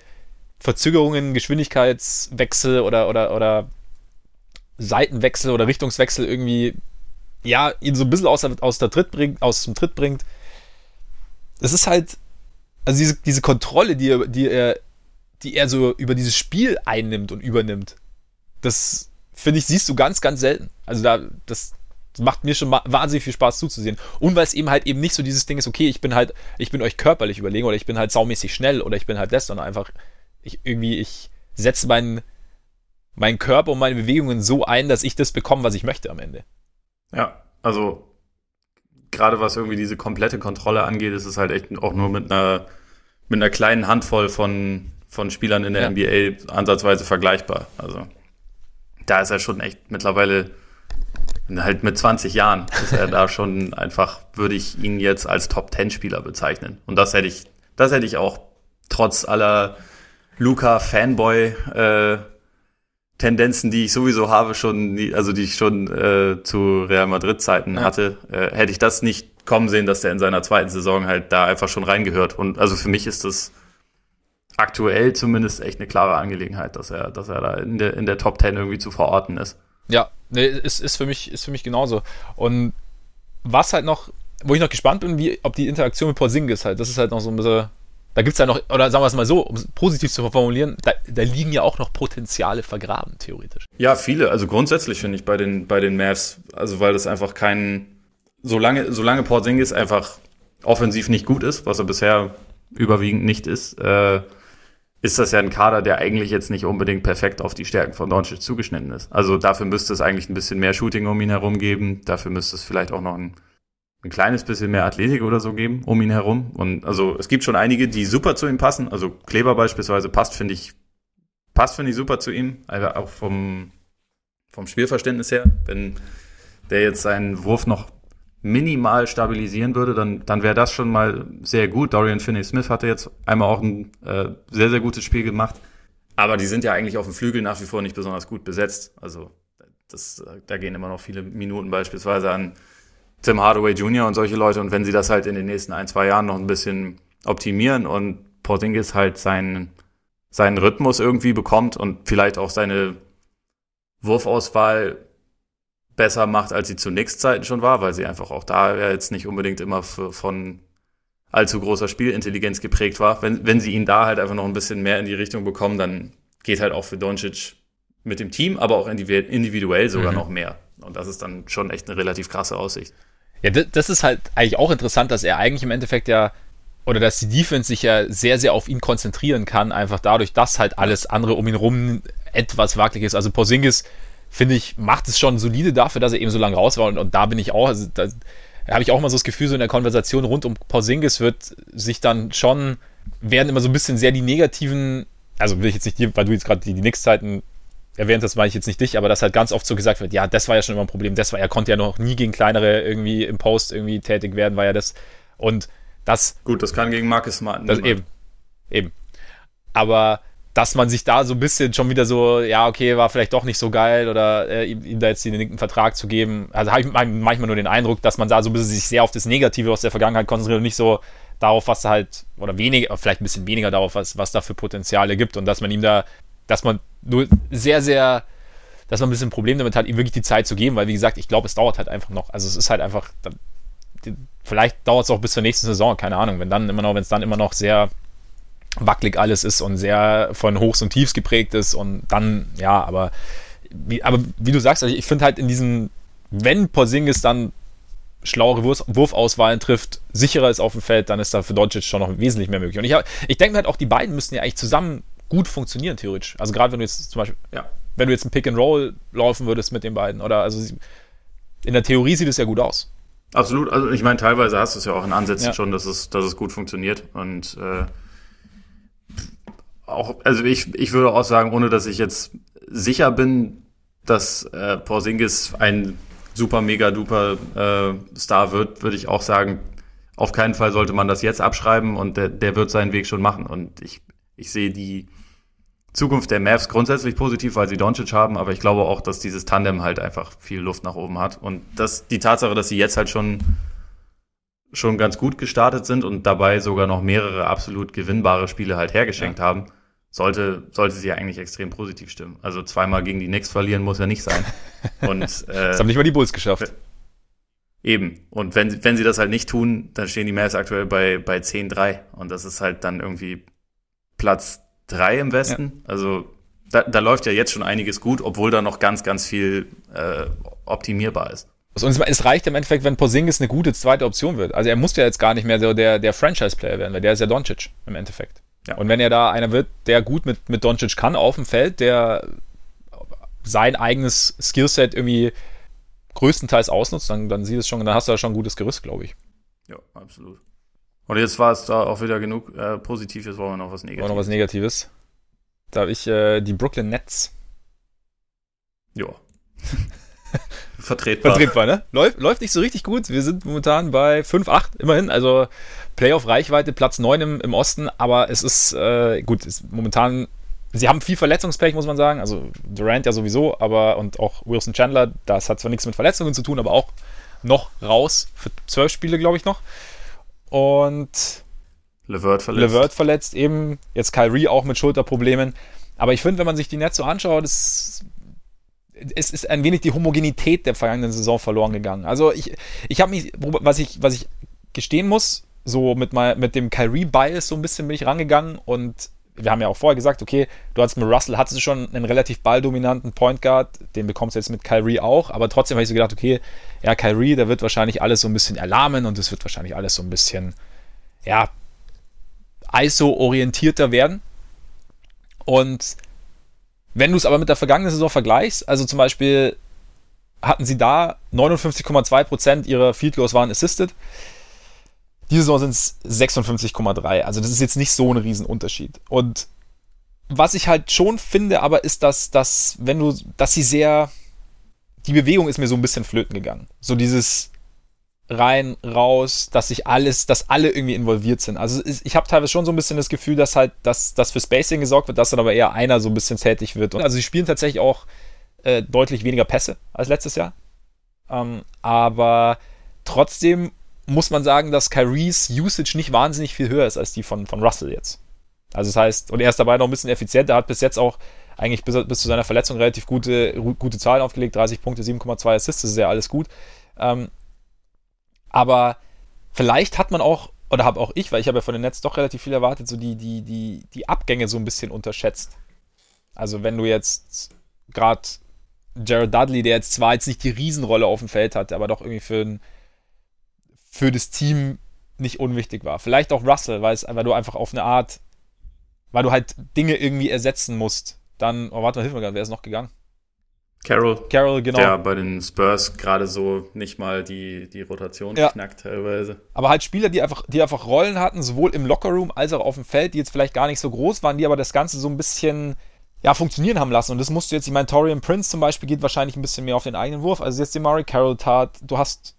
Verzögerungen, Geschwindigkeitswechsel oder, oder, oder Seitenwechsel oder Richtungswechsel irgendwie, ja, ihn so ein bisschen aus, aus, der Tritt bringt, aus dem Tritt bringt. Es ist halt, also diese, diese Kontrolle, die er, die er, die er so über dieses Spiel einnimmt und übernimmt, das finde ich, siehst du ganz, ganz selten. Also da, das macht mir schon wahnsinnig viel Spaß zuzusehen. Und weil es eben halt eben nicht so dieses Ding ist, okay, ich bin halt, ich bin euch körperlich überlegen oder ich bin halt saumäßig schnell oder ich bin halt das, sondern einfach, ich irgendwie, ich setze meinen, meinen Körper und meine Bewegungen so ein, dass ich das bekomme, was ich möchte am Ende. Ja, also gerade was irgendwie diese komplette Kontrolle angeht, ist es halt echt auch nur mit einer, mit einer kleinen Handvoll von, von Spielern in der ja. NBA ansatzweise vergleichbar. Also da ist er schon echt mittlerweile halt mit 20 Jahren ist er da schon einfach, würde ich ihn jetzt als Top 10 Spieler bezeichnen. Und das hätte ich, das hätte ich auch trotz aller Luca Fanboy äh, Tendenzen, die ich sowieso habe, schon, also die ich schon äh, zu Real Madrid Zeiten ja. hatte, äh, hätte ich das nicht kommen sehen, dass der in seiner zweiten Saison halt da einfach schon reingehört. Und also für mich ist das aktuell zumindest echt eine klare Angelegenheit, dass er, dass er da in der, in der Top 10 irgendwie zu verorten ist. Ja, nee, ist, ist, für mich, ist für mich genauso. Und was halt noch, wo ich noch gespannt bin, wie, ob die Interaktion mit Porzingis halt, das ist halt noch so ein bisschen, da gibt es ja noch, oder sagen wir es mal so, um es positiv zu formulieren, da, da, liegen ja auch noch Potenziale vergraben, theoretisch. Ja, viele. Also grundsätzlich finde ich bei den, bei den Mavs, also weil das einfach kein, solange, solange Porzingis einfach offensiv nicht gut ist, was er bisher überwiegend nicht ist, äh, ist das ja ein Kader, der eigentlich jetzt nicht unbedingt perfekt auf die Stärken von Doncic zugeschnitten ist. Also dafür müsste es eigentlich ein bisschen mehr Shooting um ihn herum geben. Dafür müsste es vielleicht auch noch ein ein kleines bisschen mehr Athletik oder so geben um ihn herum. Und also es gibt schon einige, die super zu ihm passen. Also Kleber beispielsweise passt, finde ich, passt, finde ich, super zu ihm. Also auch vom, vom Spielverständnis her. Wenn der jetzt seinen Wurf noch minimal stabilisieren würde, dann, dann wäre das schon mal sehr gut. Dorian Finney-Smith hatte jetzt einmal auch ein äh, sehr, sehr gutes Spiel gemacht. Aber die sind ja eigentlich auf dem Flügel nach wie vor nicht besonders gut besetzt. Also das, da gehen immer noch viele Minuten beispielsweise an Tim Hardaway Jr. und solche Leute. Und wenn sie das halt in den nächsten ein, zwei Jahren noch ein bisschen optimieren und Porzingis halt seinen, seinen Rhythmus irgendwie bekommt und vielleicht auch seine Wurfauswahl besser macht, als sie zu Nix-Zeiten schon war, weil sie einfach auch da ja jetzt nicht unbedingt immer für, von allzu großer Spielintelligenz geprägt war. Wenn, wenn sie ihn da halt einfach noch ein bisschen mehr in die Richtung bekommen, dann geht halt auch für Doncic mit dem Team, aber auch individuell sogar mhm. noch mehr. Und das ist dann schon echt eine relativ krasse Aussicht. Ja, das ist halt eigentlich auch interessant, dass er eigentlich im Endeffekt ja, oder dass die Defense sich ja sehr, sehr auf ihn konzentrieren kann, einfach dadurch, dass halt alles andere um ihn rum etwas wackelig ist. Also Porzingis, finde ich, macht es schon solide dafür, dass er eben so lange raus war. Und, und da bin ich auch, also da habe ich auch mal so das Gefühl, so in der Konversation rund um Porzingis wird sich dann schon, werden immer so ein bisschen sehr die negativen, also will ich jetzt nicht, weil du jetzt gerade die, die Nix-Zeiten erwähnt, das meine ich jetzt nicht dich, aber dass halt ganz oft so gesagt wird, ja, das war ja schon immer ein Problem, das war, er konnte ja noch nie gegen kleinere irgendwie im Post irgendwie tätig werden, war ja das und das. Gut, das kann gegen Marcus Smart. Das, eben, eben. Aber dass man sich da so ein bisschen schon wieder so, ja, okay, war vielleicht doch nicht so geil oder äh, ihm, ihm, da jetzt den Vertrag zu geben. Also habe ich manchmal nur den Eindruck, dass man da so ein bisschen sich sehr auf das Negative aus der Vergangenheit konzentriert und nicht so darauf, was da halt, oder weniger, vielleicht ein bisschen weniger darauf, was, was da für Potenziale gibt und dass man ihm da dass man nur sehr, sehr, dass man ein bisschen ein Problem damit hat, ihm wirklich die Zeit zu geben, weil wie gesagt, ich glaube, es dauert halt einfach noch. Also es ist halt einfach, vielleicht dauert es auch bis zur nächsten Saison, keine Ahnung, wenn dann immer noch, wenn es dann immer noch sehr wackelig alles ist und sehr von Hochs und Tiefs geprägt ist und dann, ja, aber wie, aber wie du sagst, also ich finde halt in diesen, wenn Porzingis dann schlauere Wurf, Wurfauswahlen trifft, sicherer ist auf dem Feld, dann ist da für Doncic schon noch wesentlich mehr möglich. Und ich, ich denke mir halt auch, die beiden müssten ja eigentlich zusammen gut funktionieren, theoretisch. Also gerade wenn du jetzt zum Beispiel, ja, wenn du jetzt ein Pick and Roll laufen würdest mit den beiden, oder also in der Theorie sieht es ja gut aus. Absolut, also ich meine, teilweise hast du es ja auch in Ansätzen ja. schon, dass es, dass es gut funktioniert. Und äh, auch, also ich, ich würde auch sagen, ohne dass ich jetzt sicher bin, dass äh, Porzingis ein super, mega, duper äh, Star wird, würde ich auch sagen, auf keinen Fall sollte man das jetzt abschreiben und der, der wird seinen Weg schon machen. Und ich, ich sehe die Zukunft der Mavs grundsätzlich positiv, weil sie Doncic haben, aber ich glaube auch, dass dieses Tandem halt einfach viel Luft nach oben hat. Und dass die Tatsache, dass sie jetzt halt schon, schon ganz gut gestartet sind und dabei sogar noch mehrere absolut gewinnbare Spiele halt hergeschenkt ja. haben, sollte, sollte sie ja eigentlich extrem positiv stimmen. Also zweimal gegen die Knicks verlieren muss ja nicht sein. <laughs> Und, äh, das haben nicht mal die Bulls geschafft. Eben. Und wenn, wenn sie das halt nicht tun, dann stehen die Mavs aktuell bei, bei 10-3. Und das ist halt dann irgendwie Platz drei im Westen. Ja. Also da, da läuft ja jetzt schon einiges gut, obwohl da noch ganz, ganz viel äh, optimierbar ist. Und es reicht im Endeffekt, wenn Porzingis eine gute zweite Option wird. Also er muss ja jetzt gar nicht mehr so der, der Franchise-Player werden, weil der ist ja Doncic im Endeffekt. Ja. Und wenn er da einer wird, der gut mit, mit Doncic kann auf dem Feld, der sein eigenes Skillset irgendwie größtenteils ausnutzt, dann, dann sieht es schon, dann hast du da schon ein gutes Gerüst, glaube ich. Ja, absolut. Und jetzt war es da auch wieder genug äh, Positives, wollen wir noch was Negatives. Wollen noch was Negatives. Da habe ich äh, die Brooklyn Nets. Ja. <laughs> Vertretbar. Vertretbar, ne? Läuft, läuft nicht so richtig gut. Wir sind momentan bei 5-8, immerhin. Also Playoff-Reichweite, Platz 9 im, im Osten. Aber es ist, äh, gut, ist momentan sie haben viel Verletzungspech, muss man sagen. Also Durant ja sowieso, aber und auch Wilson Chandler, das hat zwar nichts mit Verletzungen zu tun, aber auch noch raus für zwölf Spiele, glaube ich, noch. Und Levert verletzt. Levert verletzt, eben. Jetzt Kyrie auch mit Schulterproblemen. Aber ich finde, wenn man sich die Netz so anschaut, es, es ist ein wenig die Homogenität der vergangenen Saison verloren gegangen. Also ich, ich habe mich, was ich, was ich gestehen muss, so mit, mal, mit dem Kyrie-Bias so ein bisschen bin ich rangegangen und wir haben ja auch vorher gesagt, okay, du hast mit Russell, hattest du schon einen relativ balldominanten Point Guard, den bekommst du jetzt mit Kyrie auch, aber trotzdem habe ich so gedacht, okay, ja, Kyrie, der wird wahrscheinlich alles so ein bisschen erlahmen und es wird wahrscheinlich alles so ein bisschen, ja, ISO-orientierter werden. Und wenn du es aber mit der vergangenen Saison vergleichst, also zum Beispiel hatten sie da 59,2% ihrer Field Goals waren assisted. Diese Saison sind es 56,3. Also das ist jetzt nicht so ein Riesenunterschied. Und was ich halt schon finde, aber ist, dass, dass wenn du, dass sie sehr, die Bewegung ist mir so ein bisschen flöten gegangen. So dieses rein, raus, dass sich alles, dass alle irgendwie involviert sind. Also ich habe teilweise schon so ein bisschen das Gefühl, dass halt, dass, dass für Spacing gesorgt wird, dass dann aber eher einer so ein bisschen tätig wird. Und also sie spielen tatsächlich auch äh, deutlich weniger Pässe als letztes Jahr. Ähm, aber trotzdem muss man sagen, dass Kyries Usage nicht wahnsinnig viel höher ist als die von, von Russell jetzt. Also das heißt, und er ist dabei noch ein bisschen effizienter, hat bis jetzt auch eigentlich bis, bis zu seiner Verletzung relativ gute, gute Zahlen aufgelegt, 30 Punkte, 7,2 Assists, das ist ja alles gut. Ähm, aber vielleicht hat man auch, oder habe auch ich, weil ich habe ja von den Netz doch relativ viel erwartet, so die, die, die, die Abgänge so ein bisschen unterschätzt. Also wenn du jetzt gerade Jared Dudley, der jetzt zwar jetzt nicht die Riesenrolle auf dem Feld hat, aber doch irgendwie für ein für das Team nicht unwichtig war. Vielleicht auch Russell, weil, es, weil du einfach auf eine Art, weil du halt Dinge irgendwie ersetzen musst. Dann, oh, warte mal, hilf mir gerade, wer ist noch gegangen? Carroll. Carroll, genau. Der bei den Spurs gerade so nicht mal die, die Rotation ja. knackt teilweise. Aber halt Spieler, die einfach, die einfach Rollen hatten, sowohl im Lockerroom als auch auf dem Feld, die jetzt vielleicht gar nicht so groß waren, die aber das Ganze so ein bisschen ja, funktionieren haben lassen. Und das musst du jetzt, ich meine, Torian Prince zum Beispiel geht wahrscheinlich ein bisschen mehr auf den eigenen Wurf. Also jetzt die Murray Carroll tat, du hast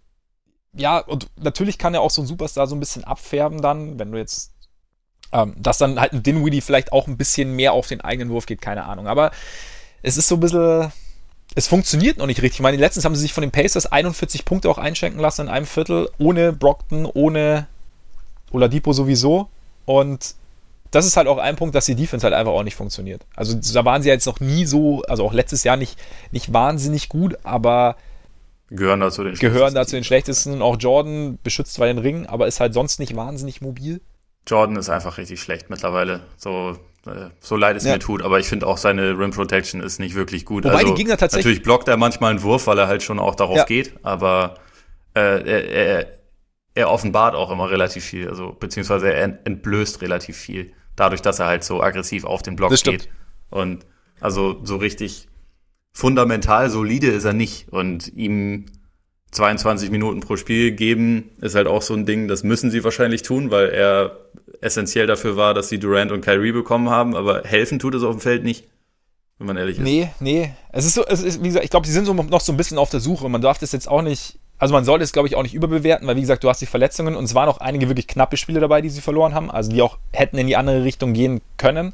ja, und natürlich kann er auch so ein Superstar so ein bisschen abfärben dann, wenn du jetzt, ähm, dass dann halt ein Dinwiddie vielleicht auch ein bisschen mehr auf den eigenen Wurf geht, keine Ahnung. Aber es ist so ein bisschen, es funktioniert noch nicht richtig. Ich meine, letztens haben sie sich von den Pacers 41 Punkte auch einschenken lassen in einem Viertel, ohne Brockton, ohne Oladipo sowieso. Und das ist halt auch ein Punkt, dass die Defense halt einfach auch nicht funktioniert. Also da waren sie jetzt noch nie so, also auch letztes Jahr nicht, nicht wahnsinnig gut, aber Gehören dazu den Gehören dazu den schlechtesten. Auch Jordan beschützt zwar den Ring, aber ist halt sonst nicht wahnsinnig mobil. Jordan ist einfach richtig schlecht mittlerweile. So, so leid es ja. mir tut, aber ich finde auch seine Rim Protection ist nicht wirklich gut. Wobei also, die Gegner tatsächlich. Natürlich blockt er manchmal einen Wurf, weil er halt schon auch darauf ja. geht, aber äh, er, er, er offenbart auch immer relativ viel, also beziehungsweise er entblößt relativ viel, dadurch, dass er halt so aggressiv auf den Block geht. Und also so richtig fundamental solide ist er nicht. Und ihm 22 Minuten pro Spiel geben, ist halt auch so ein Ding, das müssen sie wahrscheinlich tun, weil er essentiell dafür war, dass sie Durant und Kyrie bekommen haben, aber helfen tut es auf dem Feld nicht, wenn man ehrlich ist. Nee, nee. Es ist so, es ist, wie gesagt, ich glaube, sie sind so noch so ein bisschen auf der Suche. Man darf das jetzt auch nicht, also man sollte es, glaube ich, auch nicht überbewerten, weil, wie gesagt, du hast die Verletzungen und es waren auch einige wirklich knappe Spiele dabei, die sie verloren haben, also die auch hätten in die andere Richtung gehen können.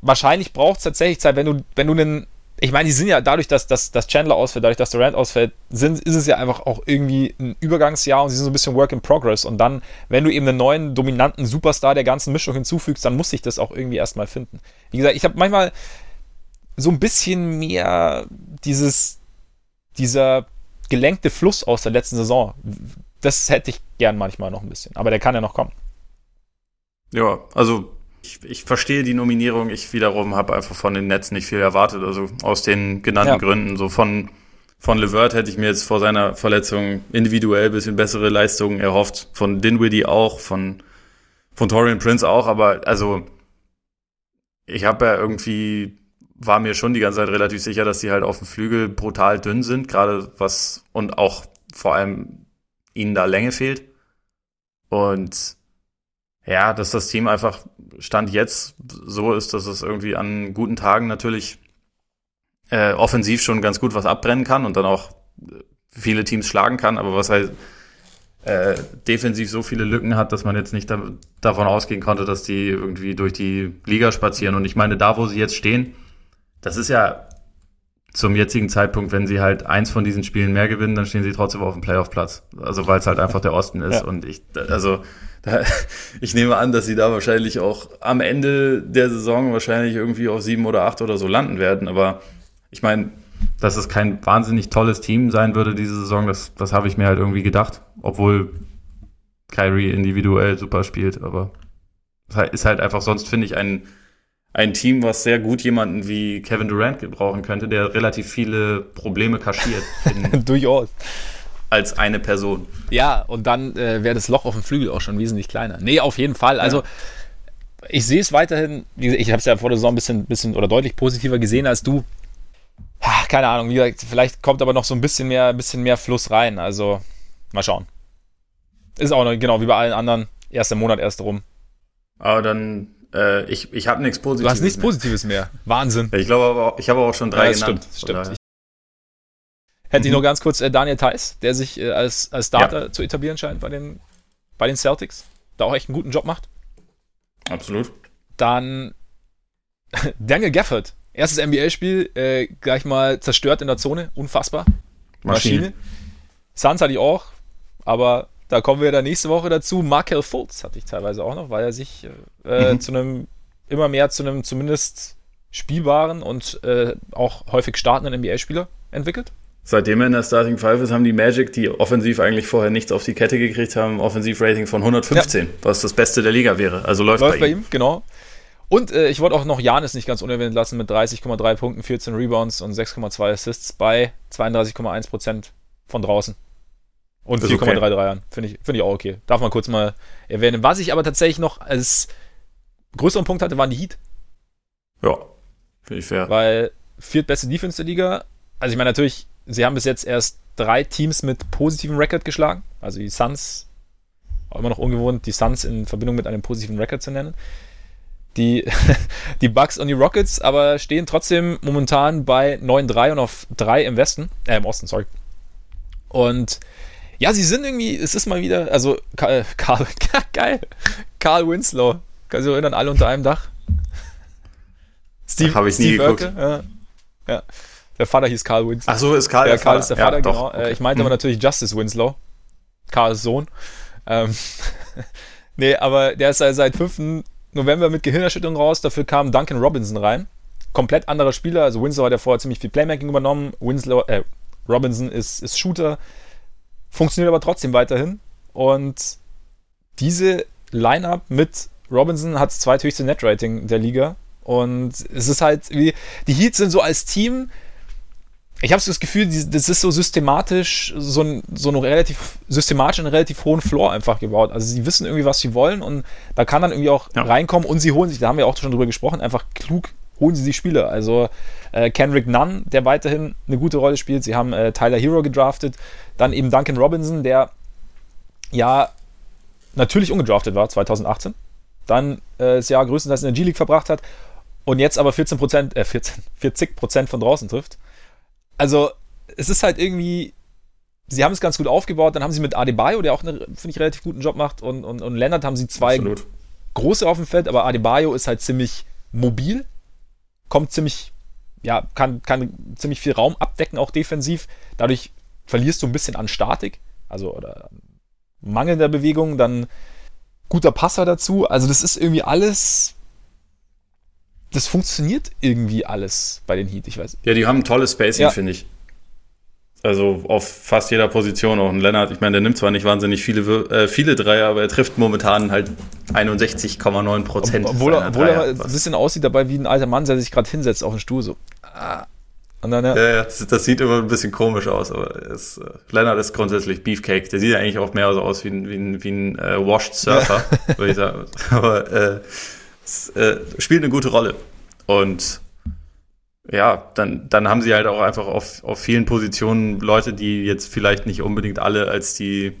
Wahrscheinlich braucht es tatsächlich Zeit, wenn du, wenn du einen ich meine, die sind ja dadurch, dass, dass, dass Chandler ausfällt, dadurch, dass Durant ausfällt, sind, ist es ja einfach auch irgendwie ein Übergangsjahr und sie sind so ein bisschen Work in Progress. Und dann, wenn du eben einen neuen, dominanten Superstar der ganzen Mischung hinzufügst, dann muss sich das auch irgendwie erstmal finden. Wie gesagt, ich habe manchmal so ein bisschen mehr dieses, dieser gelenkte Fluss aus der letzten Saison. Das hätte ich gern manchmal noch ein bisschen. Aber der kann ja noch kommen. Ja, also ich, ich verstehe die Nominierung. Ich wiederum habe einfach von den Netzen nicht viel erwartet. Also aus den genannten ja. Gründen. So von von Levert hätte ich mir jetzt vor seiner Verletzung individuell bisschen bessere Leistungen erhofft. Von Dinwiddie auch, von, von Torian Prince auch, aber also ich habe ja irgendwie, war mir schon die ganze Zeit relativ sicher, dass die halt auf dem Flügel brutal dünn sind, gerade was und auch vor allem ihnen da Länge fehlt. Und ja, dass das Team einfach Stand jetzt so ist, dass es irgendwie an guten Tagen natürlich äh, offensiv schon ganz gut was abbrennen kann und dann auch viele Teams schlagen kann, aber was halt äh, defensiv so viele Lücken hat, dass man jetzt nicht da, davon ausgehen konnte, dass die irgendwie durch die Liga spazieren. Und ich meine, da, wo sie jetzt stehen, das ist ja zum jetzigen Zeitpunkt, wenn sie halt eins von diesen Spielen mehr gewinnen, dann stehen sie trotzdem auf dem Playoff-Platz. Also weil es halt einfach der Osten ist. Ja. Und ich, also da, <laughs> ich nehme an, dass sie da wahrscheinlich auch am Ende der Saison wahrscheinlich irgendwie auf sieben oder acht oder so landen werden. Aber ich meine, dass es kein wahnsinnig tolles Team sein würde diese Saison, das, das habe ich mir halt irgendwie gedacht. Obwohl Kyrie individuell super spielt, aber es ist halt einfach sonst, finde ich, ein, ein Team, was sehr gut jemanden wie Kevin Durant gebrauchen könnte, der relativ viele Probleme kaschiert. <laughs> Durchaus. Als eine Person. Ja, und dann äh, wäre das Loch auf dem Flügel auch schon wesentlich kleiner. Nee, auf jeden Fall. Also, ja. ich sehe es weiterhin, ich habe es ja vor der Saison ein bisschen, bisschen oder deutlich positiver gesehen als du keine Ahnung, wie gesagt, vielleicht kommt aber noch so ein bisschen mehr, bisschen mehr Fluss rein. Also, mal schauen. Ist auch noch, genau, wie bei allen anderen. Erster Monat erst rum. Aber dann, äh, ich, ich habe nichts Positives. Du hast nichts mehr. Positives mehr. Wahnsinn. Ich glaube aber, ich habe auch schon drei ja, genannt. Stimmt, stimmt. Hätte mhm. ich noch ganz kurz äh, Daniel Theiss, der sich äh, als, als Starter ja. zu etablieren scheint bei den, bei den Celtics. Da auch echt einen guten Job macht. Absolut. Dann <laughs> Daniel Gafford, Erstes NBA-Spiel, äh, gleich mal zerstört in der Zone. Unfassbar. Maschine. Maschine. Suns hatte ich auch, aber da kommen wir dann nächste Woche dazu. Markel Fultz hatte ich teilweise auch noch, weil er sich äh, mhm. zu einem, immer mehr zu einem zumindest spielbaren und äh, auch häufig startenden NBA-Spieler entwickelt. Seitdem er in der Starting Five ist, haben die Magic, die offensiv eigentlich vorher nichts auf die Kette gekriegt haben, Offensiv-Rating von 115, ja. was das Beste der Liga wäre. Also läuft, läuft bei, ihm. bei ihm. Genau. Und äh, ich wollte auch noch Janis nicht ganz unerwähnt lassen mit 30,3 Punkten, 14 Rebounds und 6,2 Assists bei 32,1% von draußen. Und 4,3 okay. Dreiern. Finde ich, find ich auch okay. Darf man kurz mal erwähnen. Was ich aber tatsächlich noch als größeren Punkt hatte, waren die Heat. Ja, finde ich fair. Weil viertbeste Defense der Liga. Also ich meine natürlich, sie haben bis jetzt erst drei Teams mit positivem Record geschlagen. Also die Suns, auch immer noch ungewohnt, die Suns in Verbindung mit einem positiven Record zu nennen die, <laughs> die Bucks und die Rockets, aber stehen trotzdem momentan bei 9-3 und auf 3 im Westen, äh, im Osten, sorry. Und ja, sie sind irgendwie, es ist mal wieder, also Karl, Karl <laughs> geil, Karl Winslow, kannst du erinnern, alle unter einem Dach? Steve, Habe ich nie Steve geguckt. ja, ja. Der Vater hieß Karl Winslow. Ach so, ist Karl ja, der Karl Vater. ist der Vater, ja, genau. Okay. Ich meinte mhm. aber natürlich Justice Winslow, Karls Sohn. Ähm, <laughs> nee, aber der ist seit 5. November mit Gehirnerschütterung raus. Dafür kam Duncan Robinson rein. Komplett anderer Spieler. Also Winslow hat ja vorher ziemlich viel Playmaking übernommen. Winslow, äh, Robinson ist, ist Shooter. Funktioniert aber trotzdem weiterhin. Und diese Lineup mit Robinson hat das zweithöchste Net-Rating der Liga. Und es ist halt wie, die Heats sind so als Team, ich habe so das Gefühl, das ist so systematisch, so, ein, so einen relativ systematisch einen relativ hohen Floor einfach gebaut. Also sie wissen irgendwie, was sie wollen und da kann dann irgendwie auch ja. reinkommen und sie holen sich, da haben wir auch schon drüber gesprochen, einfach klug holen sie sich Spieler. Also äh, Kendrick Nunn, der weiterhin eine gute Rolle spielt. Sie haben äh, Tyler Hero gedraftet, dann eben Duncan Robinson, der ja natürlich ungedraftet war 2018, dann äh, das Jahr größtenteils in der G-League verbracht hat und jetzt aber 14 äh 14, 40% von draußen trifft also es ist halt irgendwie, sie haben es ganz gut aufgebaut, dann haben sie mit Adebayo, der auch einen, finde ich, relativ guten Job macht, und, und, und Leonard haben sie zwei Absolut. große auf dem Feld, aber Adebayo ist halt ziemlich mobil, kommt ziemlich, ja, kann, kann ziemlich viel Raum abdecken, auch defensiv. Dadurch verlierst du ein bisschen an Statik, also oder mangelnder Bewegung, dann guter Passer dazu. Also das ist irgendwie alles das funktioniert irgendwie alles bei den Heat, ich weiß. Ja, die haben ein tolles Spacing, ja. finde ich. Also auf fast jeder Position auch ein Lennart. Ich meine, der nimmt zwar nicht wahnsinnig viele, äh, viele Dreier, aber er trifft momentan halt 61,9 Prozent. Obwohl, er, obwohl er ein bisschen aussieht dabei wie ein alter Mann, der sich gerade hinsetzt auf den Stuhl. So. Ah, Und dann, ja. ja, ja das, das, sieht immer ein bisschen komisch aus, aber es, äh, Leonard ist grundsätzlich Beefcake. Der sieht ja eigentlich auch mehr so aus wie ein, wie ein, wie ein äh, Washed Surfer, ja. würde ich sagen. <laughs> Aber äh, es, äh, spielt eine gute Rolle. Und ja, dann, dann haben sie halt auch einfach auf, auf vielen Positionen Leute, die jetzt vielleicht nicht unbedingt alle als die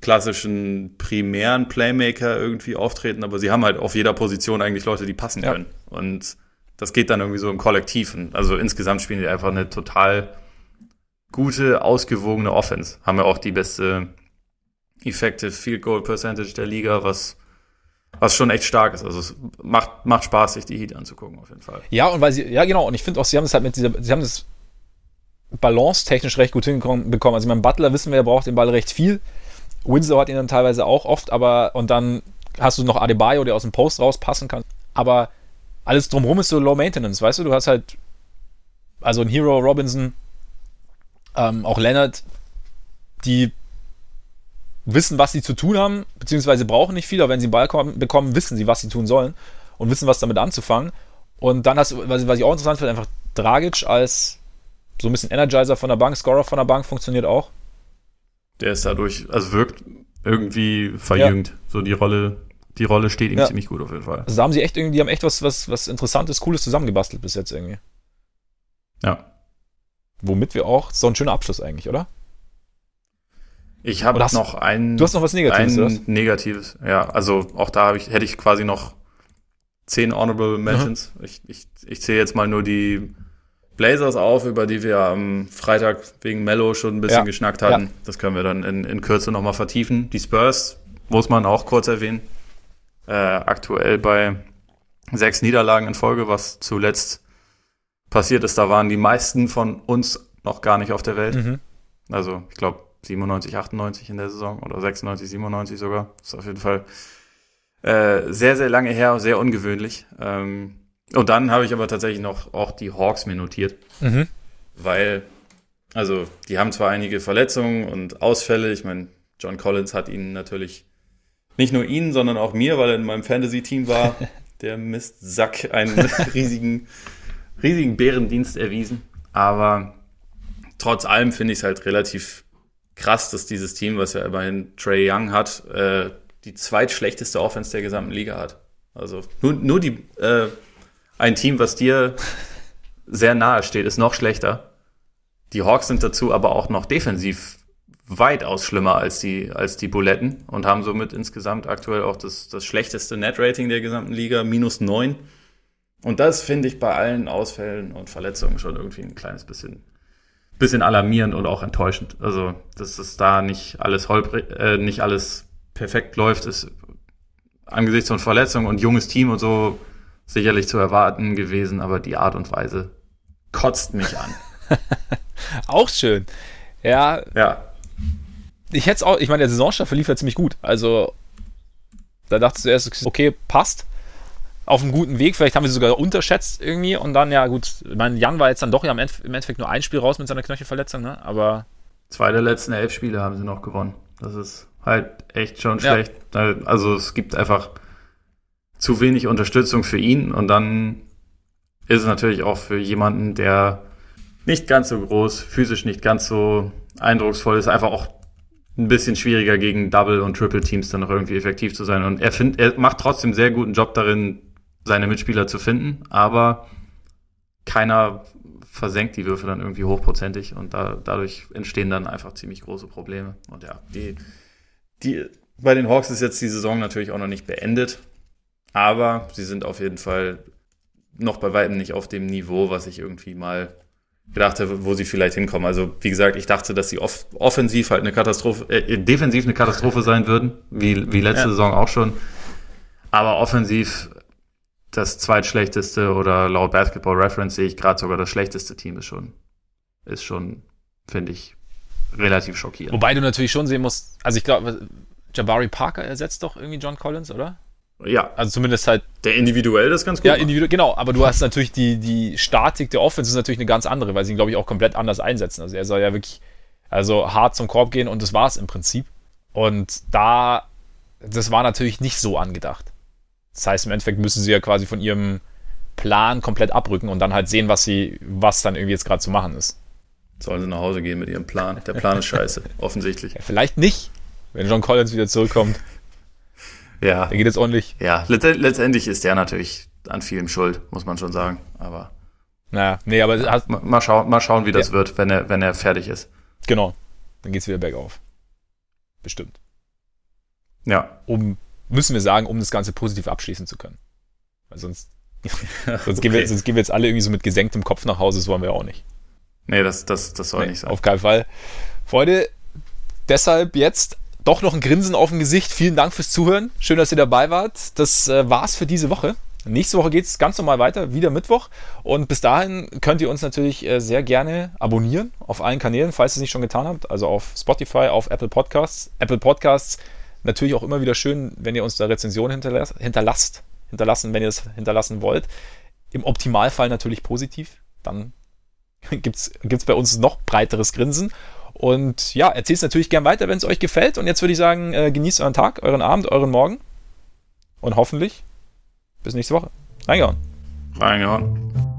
klassischen primären Playmaker irgendwie auftreten, aber sie haben halt auf jeder Position eigentlich Leute, die passen ja. können. Und das geht dann irgendwie so im Kollektiv. Also insgesamt spielen die einfach eine total gute, ausgewogene Offense. Haben ja auch die beste Effective Field Goal Percentage der Liga, was was schon echt stark ist. Also es macht, macht Spaß, sich die Heat anzugucken, auf jeden Fall. Ja, und weil sie, ja genau, und ich finde auch, sie haben es halt mit dieser, sie haben das Balance technisch recht gut hinbekommen. Also mein Butler wissen wir, er braucht den Ball recht viel. Winslow hat ihn dann teilweise auch oft, aber und dann hast du noch Adebayo, der aus dem Post rauspassen kann. Aber alles drumherum ist so Low Maintenance, weißt du? Du hast halt also ein Hero Robinson, ähm, auch Leonard, die wissen, was sie zu tun haben, beziehungsweise brauchen nicht viel, aber wenn sie den Ball kommen, bekommen, wissen sie, was sie tun sollen und wissen, was damit anzufangen. Und dann hast du, was, was ich auch interessant finde, einfach Dragic als so ein bisschen Energizer von der Bank, Scorer von der Bank funktioniert auch. Der ist dadurch, also wirkt irgendwie verjüngt. Ja. So die Rolle, die Rolle steht ihm ja. ziemlich gut auf jeden Fall. Also da haben sie echt irgendwie, die haben echt was, was, was Interessantes, Cooles zusammengebastelt bis jetzt irgendwie. Ja. Womit wir auch, so ein schöner Abschluss eigentlich, oder? Ich habe noch ein. Du hast noch was Negatives, ein oder? Negatives, ja. Also auch da ich, hätte ich quasi noch zehn Honorable Mentions. Mhm. Ich, ich, ich zähle jetzt mal nur die Blazers auf, über die wir am Freitag wegen Mello schon ein bisschen ja. geschnackt hatten. Ja. Das können wir dann in, in Kürze nochmal vertiefen. Die Spurs muss man auch kurz erwähnen. Äh, aktuell bei sechs Niederlagen in Folge, was zuletzt passiert ist. Da waren die meisten von uns noch gar nicht auf der Welt. Mhm. Also ich glaube 97, 98 in der Saison oder 96, 97 sogar. Ist auf jeden Fall äh, sehr, sehr lange her, sehr ungewöhnlich. Ähm, und dann habe ich aber tatsächlich noch auch die Hawks mir notiert, mhm. weil, also die haben zwar einige Verletzungen und Ausfälle. Ich meine, John Collins hat ihnen natürlich nicht nur ihnen, sondern auch mir, weil er in meinem Fantasy-Team war, <laughs> der Mistsack einen <laughs> riesigen, riesigen Bärendienst erwiesen. Aber trotz allem finde ich es halt relativ krass, dass dieses Team, was ja immerhin Trey Young hat, äh, die zweitschlechteste Offense der gesamten Liga hat. Also nur, nur die, äh, ein Team, was dir sehr nahe steht, ist noch schlechter. Die Hawks sind dazu aber auch noch defensiv weitaus schlimmer als die, als die Buletten und haben somit insgesamt aktuell auch das, das schlechteste Net-Rating der gesamten Liga, minus neun. Und das finde ich bei allen Ausfällen und Verletzungen schon irgendwie ein kleines bisschen bisschen alarmierend und auch enttäuschend. Also, dass es da nicht alles holprig, äh, nicht alles perfekt läuft, ist angesichts von Verletzungen und junges Team und so sicherlich zu erwarten gewesen, aber die Art und Weise kotzt mich an. <laughs> auch schön. Ja. Ja. Ich hätte es auch, ich meine, der Saisonstart verlief ja ziemlich gut. Also, da dachtest du erst, okay, passt auf einem guten Weg. Vielleicht haben wir sie sogar unterschätzt irgendwie. Und dann, ja, gut, ich meine, Jan war jetzt dann doch ja im Endeffekt nur ein Spiel raus mit seiner Knöchelverletzung, ne? Aber. Zwei der letzten elf Spiele haben sie noch gewonnen. Das ist halt echt schon schlecht. Ja. Also es gibt einfach zu wenig Unterstützung für ihn und dann ist es natürlich auch für jemanden, der nicht ganz so groß, physisch nicht ganz so eindrucksvoll ist, einfach auch ein bisschen schwieriger gegen Double und Triple Teams dann noch irgendwie effektiv zu sein. Und er, find, er macht trotzdem sehr guten Job darin, seine Mitspieler zu finden, aber keiner versenkt die Würfe dann irgendwie hochprozentig und da, dadurch entstehen dann einfach ziemlich große Probleme. Und ja, die, die, bei den Hawks ist jetzt die Saison natürlich auch noch nicht beendet, aber sie sind auf jeden Fall noch bei weitem nicht auf dem Niveau, was ich irgendwie mal gedacht habe, wo sie vielleicht hinkommen. Also wie gesagt, ich dachte, dass sie off offensiv halt eine Katastrophe, äh, defensiv eine Katastrophe sein würden, wie, wie letzte ja. Saison auch schon. Aber offensiv das zweitschlechteste oder laut Basketball Reference sehe ich gerade sogar das schlechteste Team ist schon, ist schon, finde ich, relativ schockierend. Wobei du natürlich schon sehen musst, also ich glaube, Jabari Parker ersetzt doch irgendwie John Collins, oder? Ja. Also zumindest halt. Der individuell das ganz gut. Ja, individuell, genau. Aber du hast natürlich die, die Statik der Offense ist natürlich eine ganz andere, weil sie ihn, glaube ich, auch komplett anders einsetzen. Also er soll ja wirklich, also hart zum Korb gehen und das war es im Prinzip. Und da, das war natürlich nicht so angedacht. Das heißt, im Endeffekt müssen sie ja quasi von ihrem Plan komplett abrücken und dann halt sehen, was sie, was dann irgendwie jetzt gerade zu machen ist. Sollen sie nach Hause gehen mit ihrem Plan? Der Plan ist scheiße, <laughs> offensichtlich. Ja, vielleicht nicht, wenn John Collins wieder zurückkommt. Ja. Dann geht es ordentlich. Ja, letztendlich ist der natürlich an vielem schuld, muss man schon sagen. Aber. Naja, nee, aber. Mal, mal, schauen, mal schauen, wie das ja. wird, wenn er, wenn er fertig ist. Genau. Dann geht es wieder bergauf. Bestimmt. Ja. Um, müssen wir sagen, um das Ganze positiv abschließen zu können. Weil sonst, <laughs> sonst, okay. gehen wir, sonst gehen wir jetzt alle irgendwie so mit gesenktem Kopf nach Hause, das wollen wir auch nicht. Nee, das, das, das soll nee, nicht sein. Auf keinen Fall. Freunde, deshalb jetzt doch noch ein Grinsen auf dem Gesicht. Vielen Dank fürs Zuhören. Schön, dass ihr dabei wart. Das äh, war's für diese Woche. Nächste Woche geht es ganz normal weiter, wieder Mittwoch. Und bis dahin könnt ihr uns natürlich äh, sehr gerne abonnieren auf allen Kanälen, falls ihr es nicht schon getan habt. Also auf Spotify, auf Apple Podcasts. Apple Podcasts natürlich auch immer wieder schön, wenn ihr uns da Rezensionen hinterlasst, hinterlasst, hinterlassen, wenn ihr es hinterlassen wollt. Im Optimalfall natürlich positiv. Dann <laughs> gibt es bei uns noch breiteres Grinsen. Und ja, erzählt es natürlich gern weiter, wenn es euch gefällt. Und jetzt würde ich sagen, äh, genießt euren Tag, euren Abend, euren Morgen. Und hoffentlich bis nächste Woche. Reingehauen. Reingehauen.